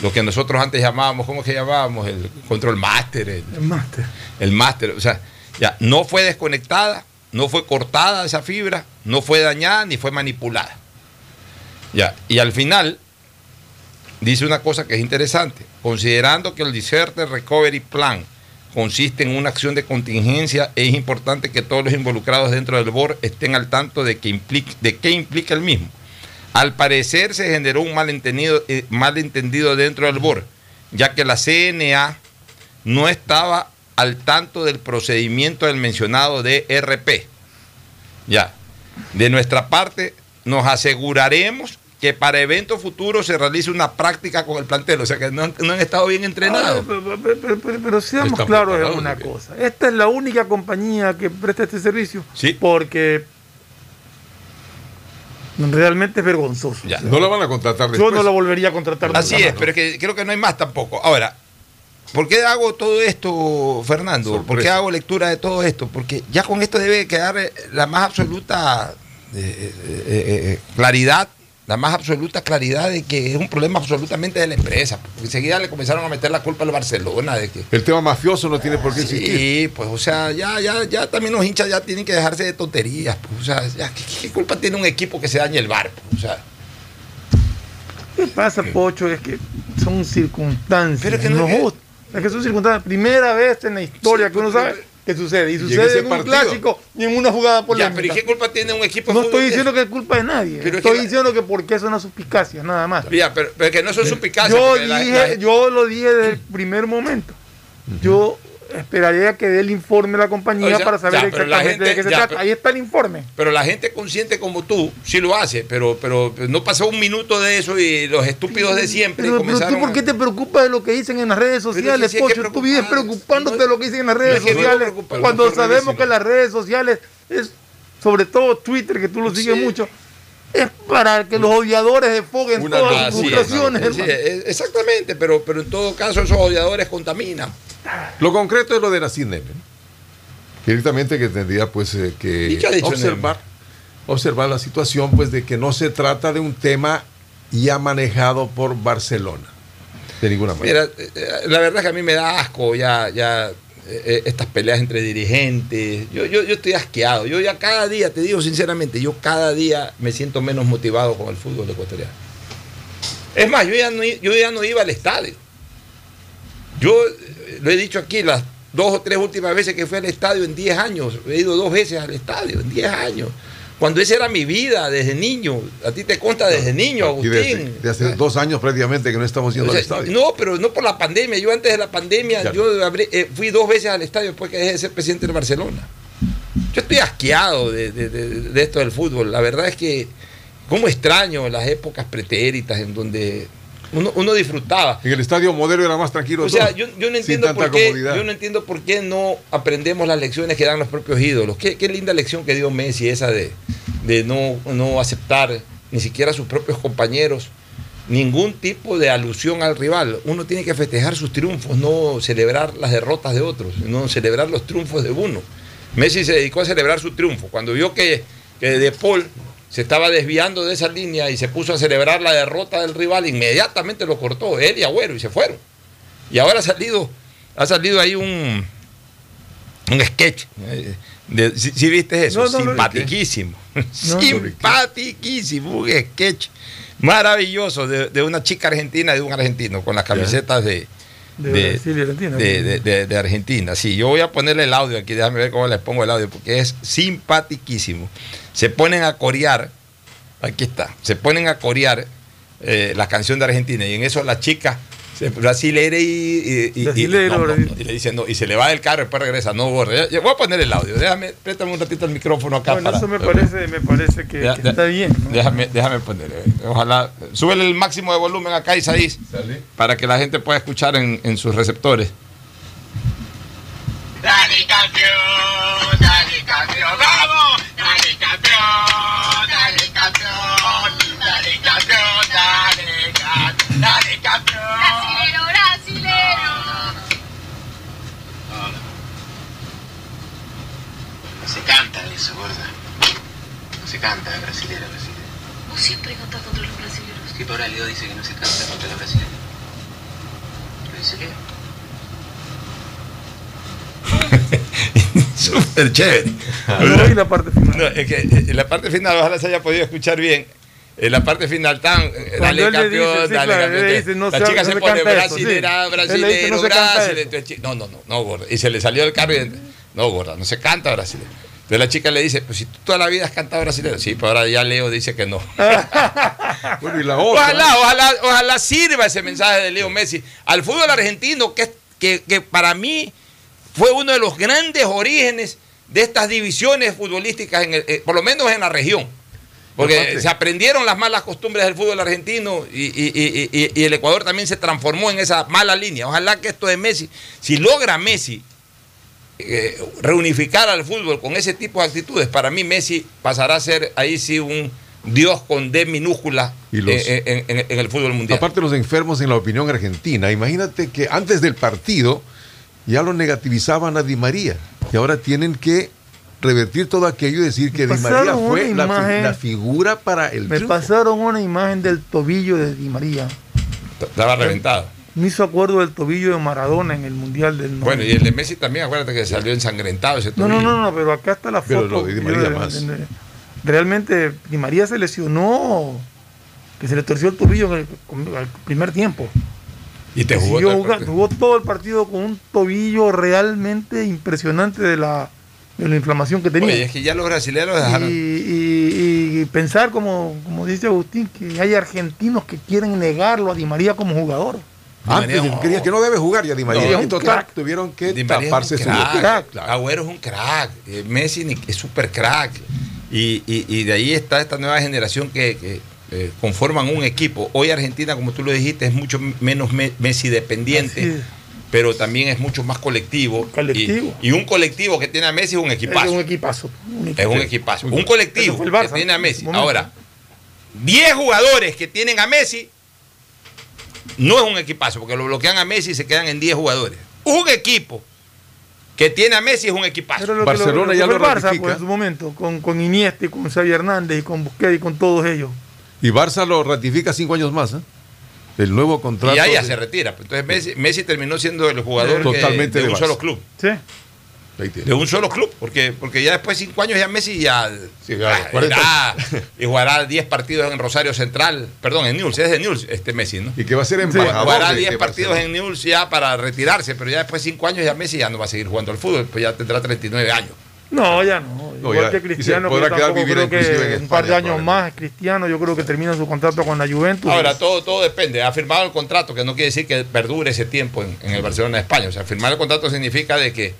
lo que nosotros antes llamábamos, ¿cómo es que llamábamos? El control máster, el, El máster. el máster, o sea, ya no fue desconectada, no fue cortada esa fibra, no fue dañada ni fue manipulada. Ya, y al final dice una cosa que es interesante, considerando que el Disaster Recovery Plan consiste en una acción de contingencia, es importante que todos los involucrados dentro del BOR estén al tanto de, qué implica el mismo. Al parecer se generó un malentendido, eh, dentro del BOR, ya que la CNA no estaba al tanto del procedimiento del mencionado DRP. Ya. De nuestra parte, nos aseguraremos que para eventos futuros se realice una práctica con el plantel. O sea que no, han- no han estado bien entrenados. Ah, pero, pero- pero- pero- pero seamos claros en una cosa. Esta es la única compañía que presta este servicio. Sí. Porque realmente es vergonzoso. Ya. No la van a contratar Yo después. no la volvería a contratar. Así nunca es, pero es que creo que no hay más tampoco. Ahora, ¿por qué hago todo esto, Fernando? ¿Por qué Sorpresa. hago lectura de todo esto? Porque ya con esto debe quedar eh, la más absoluta eh, eh, claridad, la más absoluta claridad de que es un problema absolutamente de la empresa. Porque enseguida le comenzaron a meter la culpa al Barcelona de que El tema mafioso no tiene por qué existir. Sí, pues, o sea, ya, ya, ya también los hinchas ya tienen que dejarse de tonterías. pues, o sea, ya, ¿qué, qué culpa tiene un equipo que se dañe el bar? pues, o sea, ¿Qué pasa, Pocho? Es que son circunstancias. Pero es que no- no, es que son circunstancias. Primera vez en la historia que uno sabe que sucede. Y sucede en un partido. clásico y en una jugada ya, polémica. pero ¿y qué culpa tiene un equipo no estoy diciendo que es culpa de nadie. Pero es estoy la- diciendo que porque es una suspicacia, nada más. Ya, pero, pero que no son suspicacias. Yo, la- dije, la- yo lo dije desde el primer momento. Yo esperaría que dé el informe la compañía O sea, para saber ya, exactamente de qué se ya, trata. pero- Ahí está el informe. Pero la gente consciente como tú sí lo hace, pero, pero no pasó un minuto de eso y los estúpidos de siempre Pero, pero tú, ¿por qué te preocupas de lo que dicen en las redes sociales, que Pocho? Tú vives preocupándote de lo que dicen en las redes no sociales. cuando sabemos que las redes sociales es, sobre todo Twitter, que tú lo sigues mucho, es para que los odiadores desfoguen Una- todas sus sí, frustraciones, no, es- exactamente, pero, pero en todo caso esos odiadores contaminan. Lo concreto es lo de la CINEP. Directamente que tendría pues eh, que ¿Y qué ha dicho observar, observar la situación pues de que no se trata de un tema ya manejado por Barcelona. De ninguna manera. Mira, eh, la verdad es que a mí me da asco ya, ya eh, estas peleas entre dirigentes. Yo, yo, yo estoy asqueado. Yo ya cada día, te digo sinceramente, yo cada día me siento menos motivado con el fútbol ecuatoriano. Es más, yo ya no, yo ya no iba al estadio. Yo eh, lo he dicho aquí las dos o tres últimas veces que fui al estadio en 10 años. He ido dos veces al estadio en 10 años. Cuando esa era mi vida desde niño. A ti te consta desde niño, desde, Agustín. de hace dos años prácticamente que no estamos yendo O sea, al estadio. No, pero no por la pandemia. Yo antes de la pandemia, Claro. yo abrí- eh, fui dos veces al estadio después que dejé de ser presidente de Barcelona. Yo estoy asqueado de, de- esto del fútbol. La verdad es que, como extraño las épocas pretéritas en donde uno, uno disfrutaba. En el estadio modelo era más tranquilo. O sea, todo, yo, yo no entiendo por qué, comodidad. yo no entiendo por qué no aprendemos las lecciones que dan los propios ídolos. Qué, qué linda lección que dio Messi esa de, de no, no aceptar ni siquiera a sus propios compañeros ningún tipo de alusión al rival. Uno tiene que festejar sus triunfos, no celebrar las derrotas de otros, no celebrar los triunfos de uno. Messi se dedicó a celebrar su triunfo. Cuando vio que, que De Paul se estaba desviando de esa línea y se puso a celebrar la derrota del rival, inmediatamente lo cortó, él y Agüero, y se fueron. Y ahora ha salido, ha salido ahí un, un sketch. eh, de- ¿sí, sí viste eso? No, no, Simpatiquísimo. No. Simpatiquísimo. Un sketch maravilloso de, de una chica argentina y de un argentino con las camisetas de, De Argentina. de. Sí, yo voy a ponerle el audio aquí, déjame ver cómo les pongo el audio, porque es simpatiquísimo. Se ponen a corear, aquí está, se ponen a corear eh, la canción de Argentina y en eso la chica se brasilera y, y- y- y- no, no, Brasil. no, y le dice no, y se le va del carro y después regresa, no ya voy a poner el audio, déjame, préstame un ratito el micrófono acá. Bueno, para- eso me parece, me parece que, está bien. ¿no? Déjame, déjame poner. eh, Ojalá. Súbele el máximo de volumen acá, Isaís. Para que la gente pueda escuchar en, en sus receptores. Dale campeón, dale campeón, vamos, dale dale campeón, dale campeón, dale campeón, dale campeón. Brasilero, brasilero. No se canta eso, gorda. No se canta brasilero, brasilero. Vos siempre cantás contra los brasileños. Sí, pero ahora Leo dice que no se canta contra los brasileños. Lo dice Leo. Súper chévere. No la parte final. No, es que eh, en la parte final, ojalá se haya podido escuchar bien. En la parte final, tan. eh, Dale campeón, dice, sí, dale claro, campeón. dice, no la se- chica no se se pone sí. brasilera, dice, brasilero, no brasilero. No, no, no, no, gorda. Y se le salió del carro y. No, gorda, no se canta brasilero. Entonces la chica le dice, pues si tú toda la vida has cantado brasilero. Sí, pero ahora ya Leo dice que no. <laughs> Bueno, y la otra. Ojalá, ojalá, ojalá sirva ese mensaje de Leo Messi al fútbol argentino, que, que, que para mí fue uno de los grandes orígenes de estas divisiones futbolísticas, en el- eh, por lo menos en la región. Porque se aprendieron las malas costumbres del fútbol argentino y, y- y- y- y el Ecuador también se transformó en esa mala línea. Ojalá que esto de Messi, si logra Messi eh, reunificar al fútbol con ese tipo de actitudes, para mí Messi pasará a ser ahí sí un Dios con D minúscula Y los- eh, en, en- en el fútbol mundial. Aparte los enfermos en la opinión argentina, imagínate que antes del partido ya lo negativizaban a Di María y ahora tienen que revertir todo aquello y decir que Di María fue la, fi- imagen- la figura para el Me triunfo. pasaron una imagen del tobillo de Di María. Estaba reventado. Me hizo acuerdo del tobillo de Maradona en el Mundial del Bueno, y el de Messi también, acuérdate que salió ensangrentado ese No, no, tobillo. no, no, pero acá está la Pero foto. lo de Di María Yo, más. de- Realmente Di María se lesionó, que se le torció el tobillo en el, con- al primer tiempo. Y te jugó todo el jugando- partido. jugó todo el partido con un tobillo realmente impresionante de la, de la inflamación que tenía. Oye, es que ya los brasileños dejaron. Y, y- y pensar, como, como dice Agustín, que hay argentinos que quieren negarlo a Di María como jugador. Antes María, que no debe jugar ya Di María. No, total, crack. tuvieron que Di María es taparse un su crack. Agüero es un crack. Eh, Messi es súper crack. Y, y- y de ahí está esta nueva generación que, que, eh, conforman un equipo. Hoy Argentina, como tú lo dijiste, es mucho menos me- Messi dependiente. Pero también es mucho más colectivo. Colectivo. Y, y un colectivo que tiene a Messi es un equipazo. Es un equipazo. un Es un equipazo. Un colectivo Barça, que tiene a Messi. Ahora, 10 jugadores que tienen a Messi no es un equipazo, porque lo bloquean a Messi y se quedan en 10 jugadores. Un equipo que tiene a Messi es un equipazo. Pero lo que lo- lo que fue el Barça, pues, en su momento, con, con Iniesta y con Xavi Hernández y con Busquets y con todos ellos. Y Barça lo ratifica cinco años más. ¿eh? El nuevo contrato. y ahí ya de- se retira. Entonces Messi, Messi terminó siendo el jugador Totalmente que- de, de un solo club. Sí. De un solo club, porque, porque ya después de cinco años ya Messi ya, claro, ah, 40. irá y jugará 10 partidos en Rosario Central, perdón, en Newell's, es de Newell's este Messi, ¿no? Y que va a ser Sí, embajador jugará de- 10 de partidos en Newell's ya para retirarse, pero ya después de cinco años ya Messi ya no va a seguir jugando al fútbol, pues ya tendrá 39 años. No, ya no. No, Igual ya. que Cristiano, podrá pero quedar tampoco creo que en un par de años más Cristiano, yo creo que termina su contrato con la Juventus. Ahora, todo, todo depende. Ha firmado el contrato, que no quiere decir que perdure ese tiempo en, en el Barcelona de España. O sea, firmar el contrato significa de que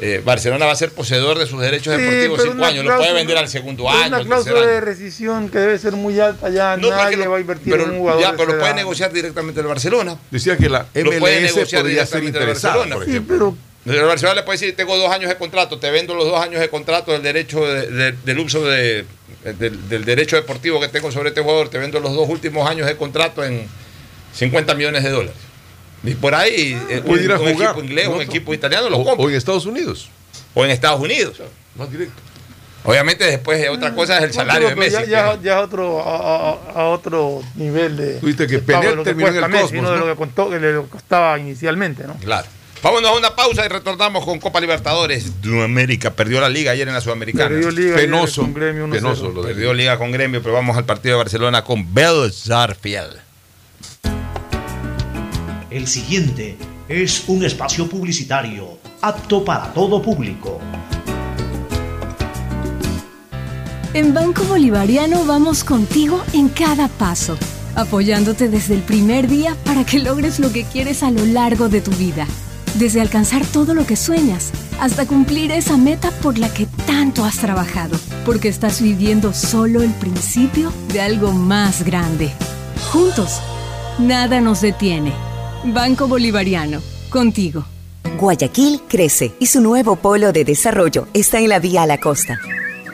eh, Barcelona va a ser poseedor de sus derechos Sí, deportivos pero cinco años. Lo puede cláusula- vender al segundo año, Una cláusula año. de rescisión que debe ser muy alta ya. No, nadie que lo- va a invertir pero, en un jugador. ya, pero lo puede edad. negociar directamente el Barcelona. Decía que la MLS negociar podría ser directamente el interesada, Sí, pero El Barcelona le puede decir, tengo dos años de contrato, te vendo los dos años de contrato del derecho de- de- del uso de, del, del derecho deportivo que tengo sobre este jugador, te vendo los dos últimos años de contrato en 50 millones de dólares. Y por ahí eh, Puede ir a un jugar. equipo inglés, un equipo italiano lo O- compra. O en Estados Unidos. O en Estados Unidos. Más directo. Obviamente después eh, otra cosa es el salario de pero Messi. Ya, ya, ya otro, a, a- a otro nivel de. Tú viste que de de que terminó en el Messi, Cosmos, no de lo que, contó, que le costaba inicialmente, ¿no? Claro. Vámonos a una pausa y retornamos con Copa Libertadores. de América perdió la liga ayer en la Sudamericana. Perdió Liga Penoso. con Gremio 1-0. Penoso. lo Perdió liga con Gremio, pero vamos al partido de Barcelona con Belzarfield. El siguiente es un espacio publicitario apto para todo público. En Banco Bolivariano vamos contigo en cada paso, apoyándote desde el primer día para que logres lo que quieres a lo largo de tu vida. Desde alcanzar todo lo que sueñas hasta cumplir esa meta por la que tanto has trabajado, porque estás viviendo solo el principio de algo más grande. Juntos, nada nos detiene. Banco Bolivariano, contigo. Guayaquil crece y su nuevo polo de desarrollo está en la vía a la costa.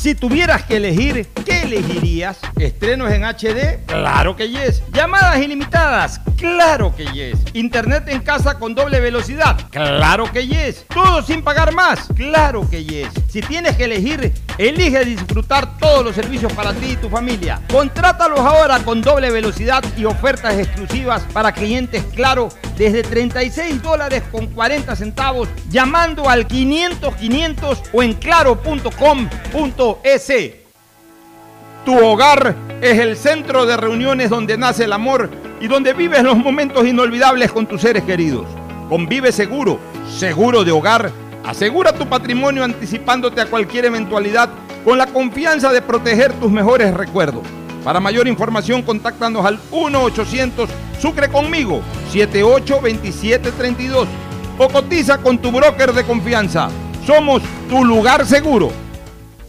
Si tuvieras que elegir, ¿qué elegirías? ¿Estrenos en HD? Claro que yes. ¿Llamadas ilimitadas? Claro que yes. ¿Internet en casa con doble velocidad? Claro que yes. ¿Todo sin pagar más? Claro que yes. Si tienes que elegir, elige disfrutar todos los servicios para ti y tu familia. Contrátalos ahora con doble velocidad y ofertas exclusivas para clientes Claro desde 36 dólares con 40 centavos llamando al 500 500 o en Tu hogar es el centro de reuniones donde nace el amor y donde vives los momentos inolvidables con tus seres queridos. Convive seguro, seguro de hogar. Asegura tu patrimonio anticipándote a cualquier eventualidad con la confianza de proteger tus mejores recuerdos. Para mayor información, contáctanos al 1-800 Sucre conmigo 782732 o cotiza con tu broker de confianza. Somos tu lugar seguro.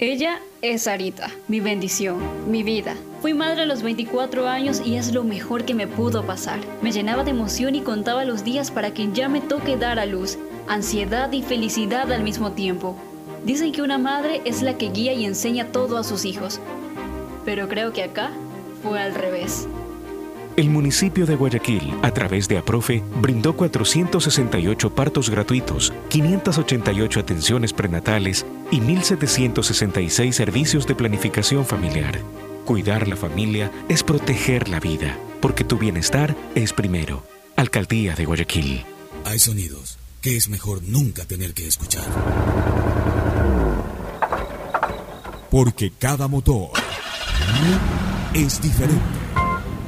Ella es Sarita, mi bendición, mi vida. Fui madre a los 24 años y es lo mejor que me pudo pasar. Me llenaba de emoción y contaba los días para que ya me toque dar a luz, ansiedad y felicidad al mismo tiempo. Dicen que una madre es la que guía y enseña todo a sus hijos, pero creo que acá fue al revés. El municipio de Guayaquil, a través de APROFE, brindó 468 partos gratuitos, 588 atenciones prenatales y 1.766 servicios de planificación familiar. Cuidar la familia es proteger la vida, porque tu bienestar es primero. Alcaldía de Guayaquil. Hay sonidos que es mejor nunca tener que escuchar. Porque cada motor es diferente.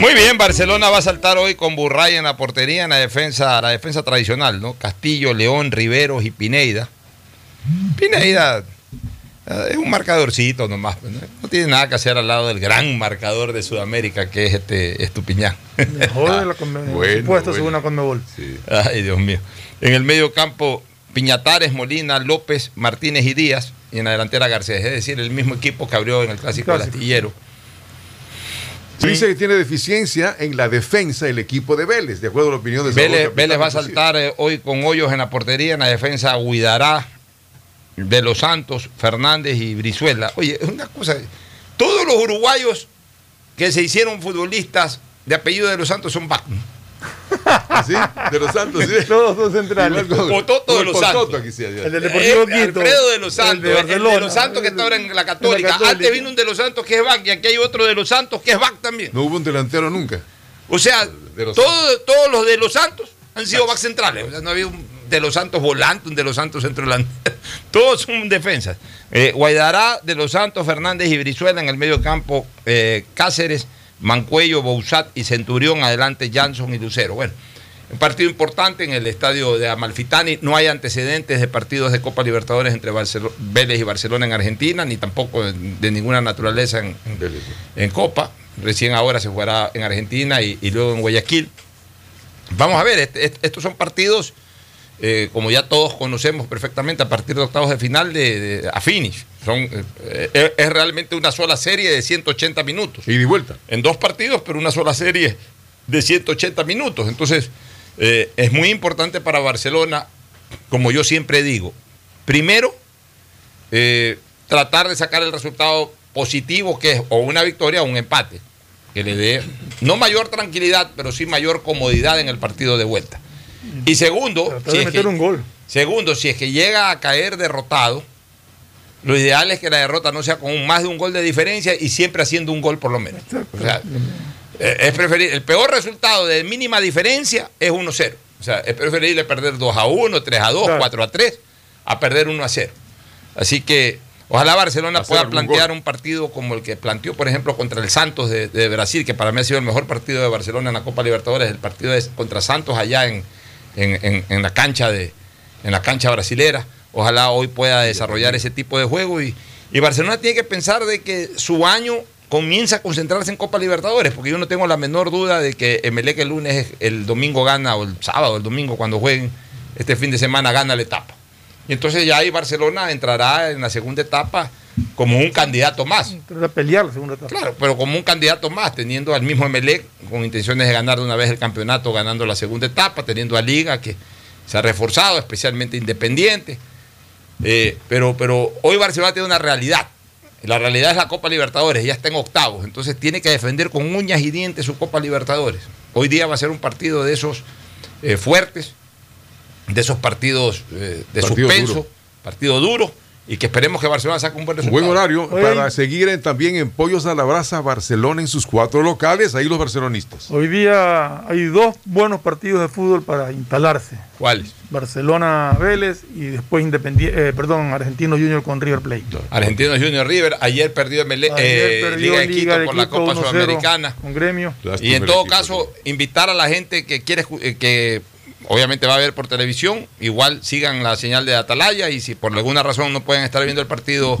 Muy bien, Barcelona va a saltar hoy con Burray en la portería en la defensa, la defensa tradicional, ¿no? Castillo, León, Riveros y Pineida. Pineida eh, es un marcadorcito nomás, ¿no? no tiene nada que hacer al lado del gran marcador de Sudamérica que es este Estupiñán. Mejor de la <laughs> Conmebol. Bueno, supuesto, bueno. según la Conmebol. Ay, Dios mío. En el medio campo, Piñatares, Molina, López, Martínez y Díaz. Y en la delantera Garcés. Es decir, el mismo equipo que abrió en el Clásico del Clásico. Astillero. Dice que tiene deficiencia en la defensa el equipo de Vélez, de acuerdo a la opinión de Vélez, Salvador Vélez va a saltar eh, hoy con hoyos en la portería, en la defensa Guidará, de los Santos, Fernández y Brizuela. Oye, es una cosa. Todos los uruguayos que se hicieron futbolistas de apellido de los Santos son back. ¿Sí? De los Santos, sí. Todos son centrales. Con- Pototo con de el los Pototo Santos. aquí sí, allá. El del Deportivo Quito. Alfredo de los El Santos, el, de los Santos que está ahora en la Católica. Católica. Antes vino un de los Santos que es back y aquí hay otro de los Santos que es back también. No hubo un delantero nunca. O sea, De los todo- todos los de los Santos han sido back centrales. O sea, no había un de los Santos volante, un de los Santos centro delantero. <laughs> Todos son defensas. Eh, Guaidará, de los Santos, Fernández y Brizuela en el medio campo, eh, Cáceres, Mancuello, Bouzat y Centurión, adelante Jansson y Lucero. Bueno, un partido importante en el estadio de Amalfitani. No hay antecedentes de partidos de Copa Libertadores entre Barcelo- Vélez y Barcelona en Argentina, ni tampoco de, ninguna naturaleza en, en- Copa. Recién ahora se jugará en Argentina y, y luego en Guayaquil. Vamos a ver, este- este- estos son partidos, eh, como ya todos conocemos perfectamente, a partir de octavos de final de, de- a finish. Son, eh, eh, es realmente una sola serie de 180 minutos. Y de vuelta. En dos partidos, pero una sola serie de 180 minutos. Entonces, eh, es muy importante para Barcelona, como yo siempre digo, primero, eh, tratar de sacar el resultado positivo, que es o una victoria o un empate, que le dé no mayor tranquilidad, pero sí mayor comodidad en el partido de vuelta. Y segundo, si es meter que- un gol. Segundo, si es que llega a caer derrotado, lo ideal es que la derrota no sea con un- más de un gol de diferencia y siempre haciendo un gol por lo menos. O sea, es preferible, el peor resultado de mínima diferencia es 1-0. O sea, es preferible perder 2 a 1, 3 a 2, 4 a 3, a perder 1 a 0. Así que ojalá Barcelona pueda plantear gol. un partido como el que planteó, por ejemplo, contra el Santos de, de Brasil, que para mí ha sido el mejor partido de Barcelona en la Copa Libertadores, el partido de- contra Santos allá en, en- en- en la cancha de en la cancha brasilera. Ojalá hoy pueda desarrollar ese tipo de juego y, y Barcelona tiene que pensar de que su año comienza a concentrarse en Copa Libertadores, porque yo no tengo la menor duda de que Emelec el lunes, el domingo gana, o el sábado, el domingo cuando jueguen, este fin de semana gana la etapa. Y entonces ya ahí Barcelona entrará en la segunda etapa como un candidato más. Trata de pelear la segunda etapa. Claro, pero como un candidato más, teniendo al mismo Emelec con intenciones de ganar de una vez el campeonato, ganando la segunda etapa, teniendo a Liga que se ha reforzado, especialmente Independiente. Eh, pero, pero hoy Barcelona tiene una realidad. La realidad es la Copa Libertadores, ya está en octavos, entonces tiene que defender con uñas y dientes su Copa Libertadores. Hoy día va a ser un partido de esos eh, fuertes, de esos partidos eh, de Partido suspenso, duro. partido duro, y que esperemos que Barcelona saque un buen resultado. Buen horario Hoy- para seguir en- también en Pollos a la Brasa Barcelona en sus cuatro locales, ahí los barcelonistas. Hoy día hay dos buenos partidos de fútbol para instalarse. ¿Cuáles? Barcelona Vélez y después Independiente, perdón, Argentino Junior con River Plate. Argentino Junior River, ayer perdió, Mele- Ayer eh, perdió Liga de Liga Quito de por la Copa 1-0 Sudamericana. Con gremio. Y en todo caso, invitar a la gente que quiere, eh, que obviamente va a ver por televisión, igual sigan la señal de Atalaya y si por alguna razón no pueden estar viendo el partido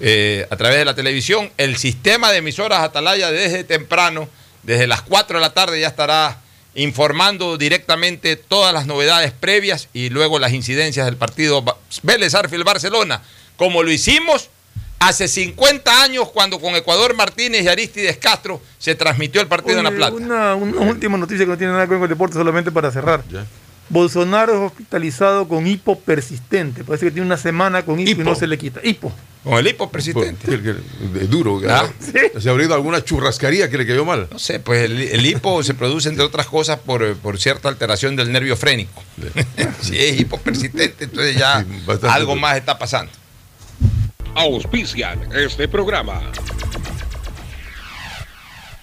eh, a través de la televisión, el sistema de emisoras Atalaya desde temprano, desde las 4 de la tarde ya estará informando directamente todas las novedades previas y luego las incidencias del partido Vélez Arfield Barcelona, como lo hicimos hace 50 años cuando con Ecuador Martínez y Aristides Castro se transmitió el partido en La Plata. Una, una última noticia que no tiene nada que ver con el deporte, solamente para cerrar. Bolsonaro es hospitalizado con hipo persistente. Parece que tiene una semana con hipo, y no se le quita. Hipo. Con el hipo persistente. Es duro. Ah. Se ha abrido alguna churrascaría que le cayó mal. No sé, pues el, el hipo se produce entre otras cosas por, eh, por cierta alteración del nervio frénico. si <laughs> es hipo persistente, entonces ya algo más está pasando. Auspician este programa.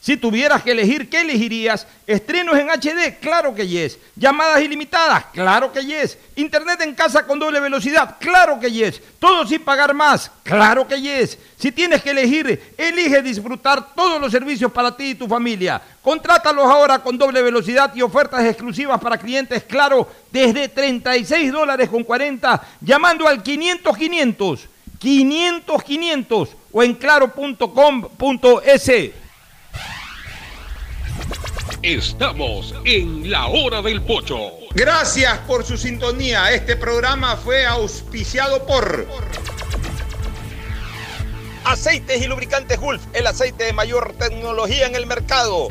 Si tuvieras que elegir, ¿qué elegirías? Estrenos en HD, claro que yes. Llamadas ilimitadas, claro que yes. Internet en casa con doble velocidad, claro que yes. Todo sin pagar más, claro que yes. Si tienes que elegir, elige disfrutar todos los servicios para ti y tu familia. Contrátalos ahora con doble velocidad y ofertas exclusivas para clientes, claro, desde 36 dólares con 40, llamando al 500 500, 500 500 o en claro.com.es. Estamos en la hora del pocho. Gracias por su sintonía. Este programa fue auspiciado por Aceites y Lubricantes Gulf, el aceite de mayor tecnología en el mercado.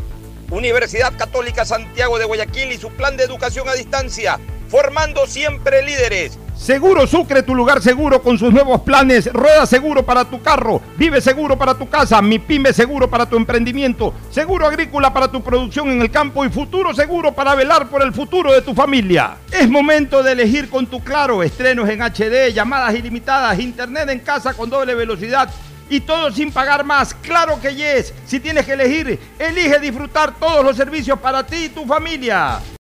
Universidad Católica Santiago de Guayaquil y su plan de educación a distancia, formando siempre líderes. Seguro Sucre, tu lugar seguro con sus nuevos planes. Rueda seguro para tu carro, vive seguro para tu casa, mi pyme seguro para tu emprendimiento, seguro agrícola para tu producción en el campo y futuro seguro para velar por el futuro de tu familia. Es momento de elegir con tu claro estrenos en HD, llamadas ilimitadas, internet en casa con doble velocidad y todo sin pagar más. Claro que yes. Si tienes que elegir, elige disfrutar todos los servicios para ti y tu familia.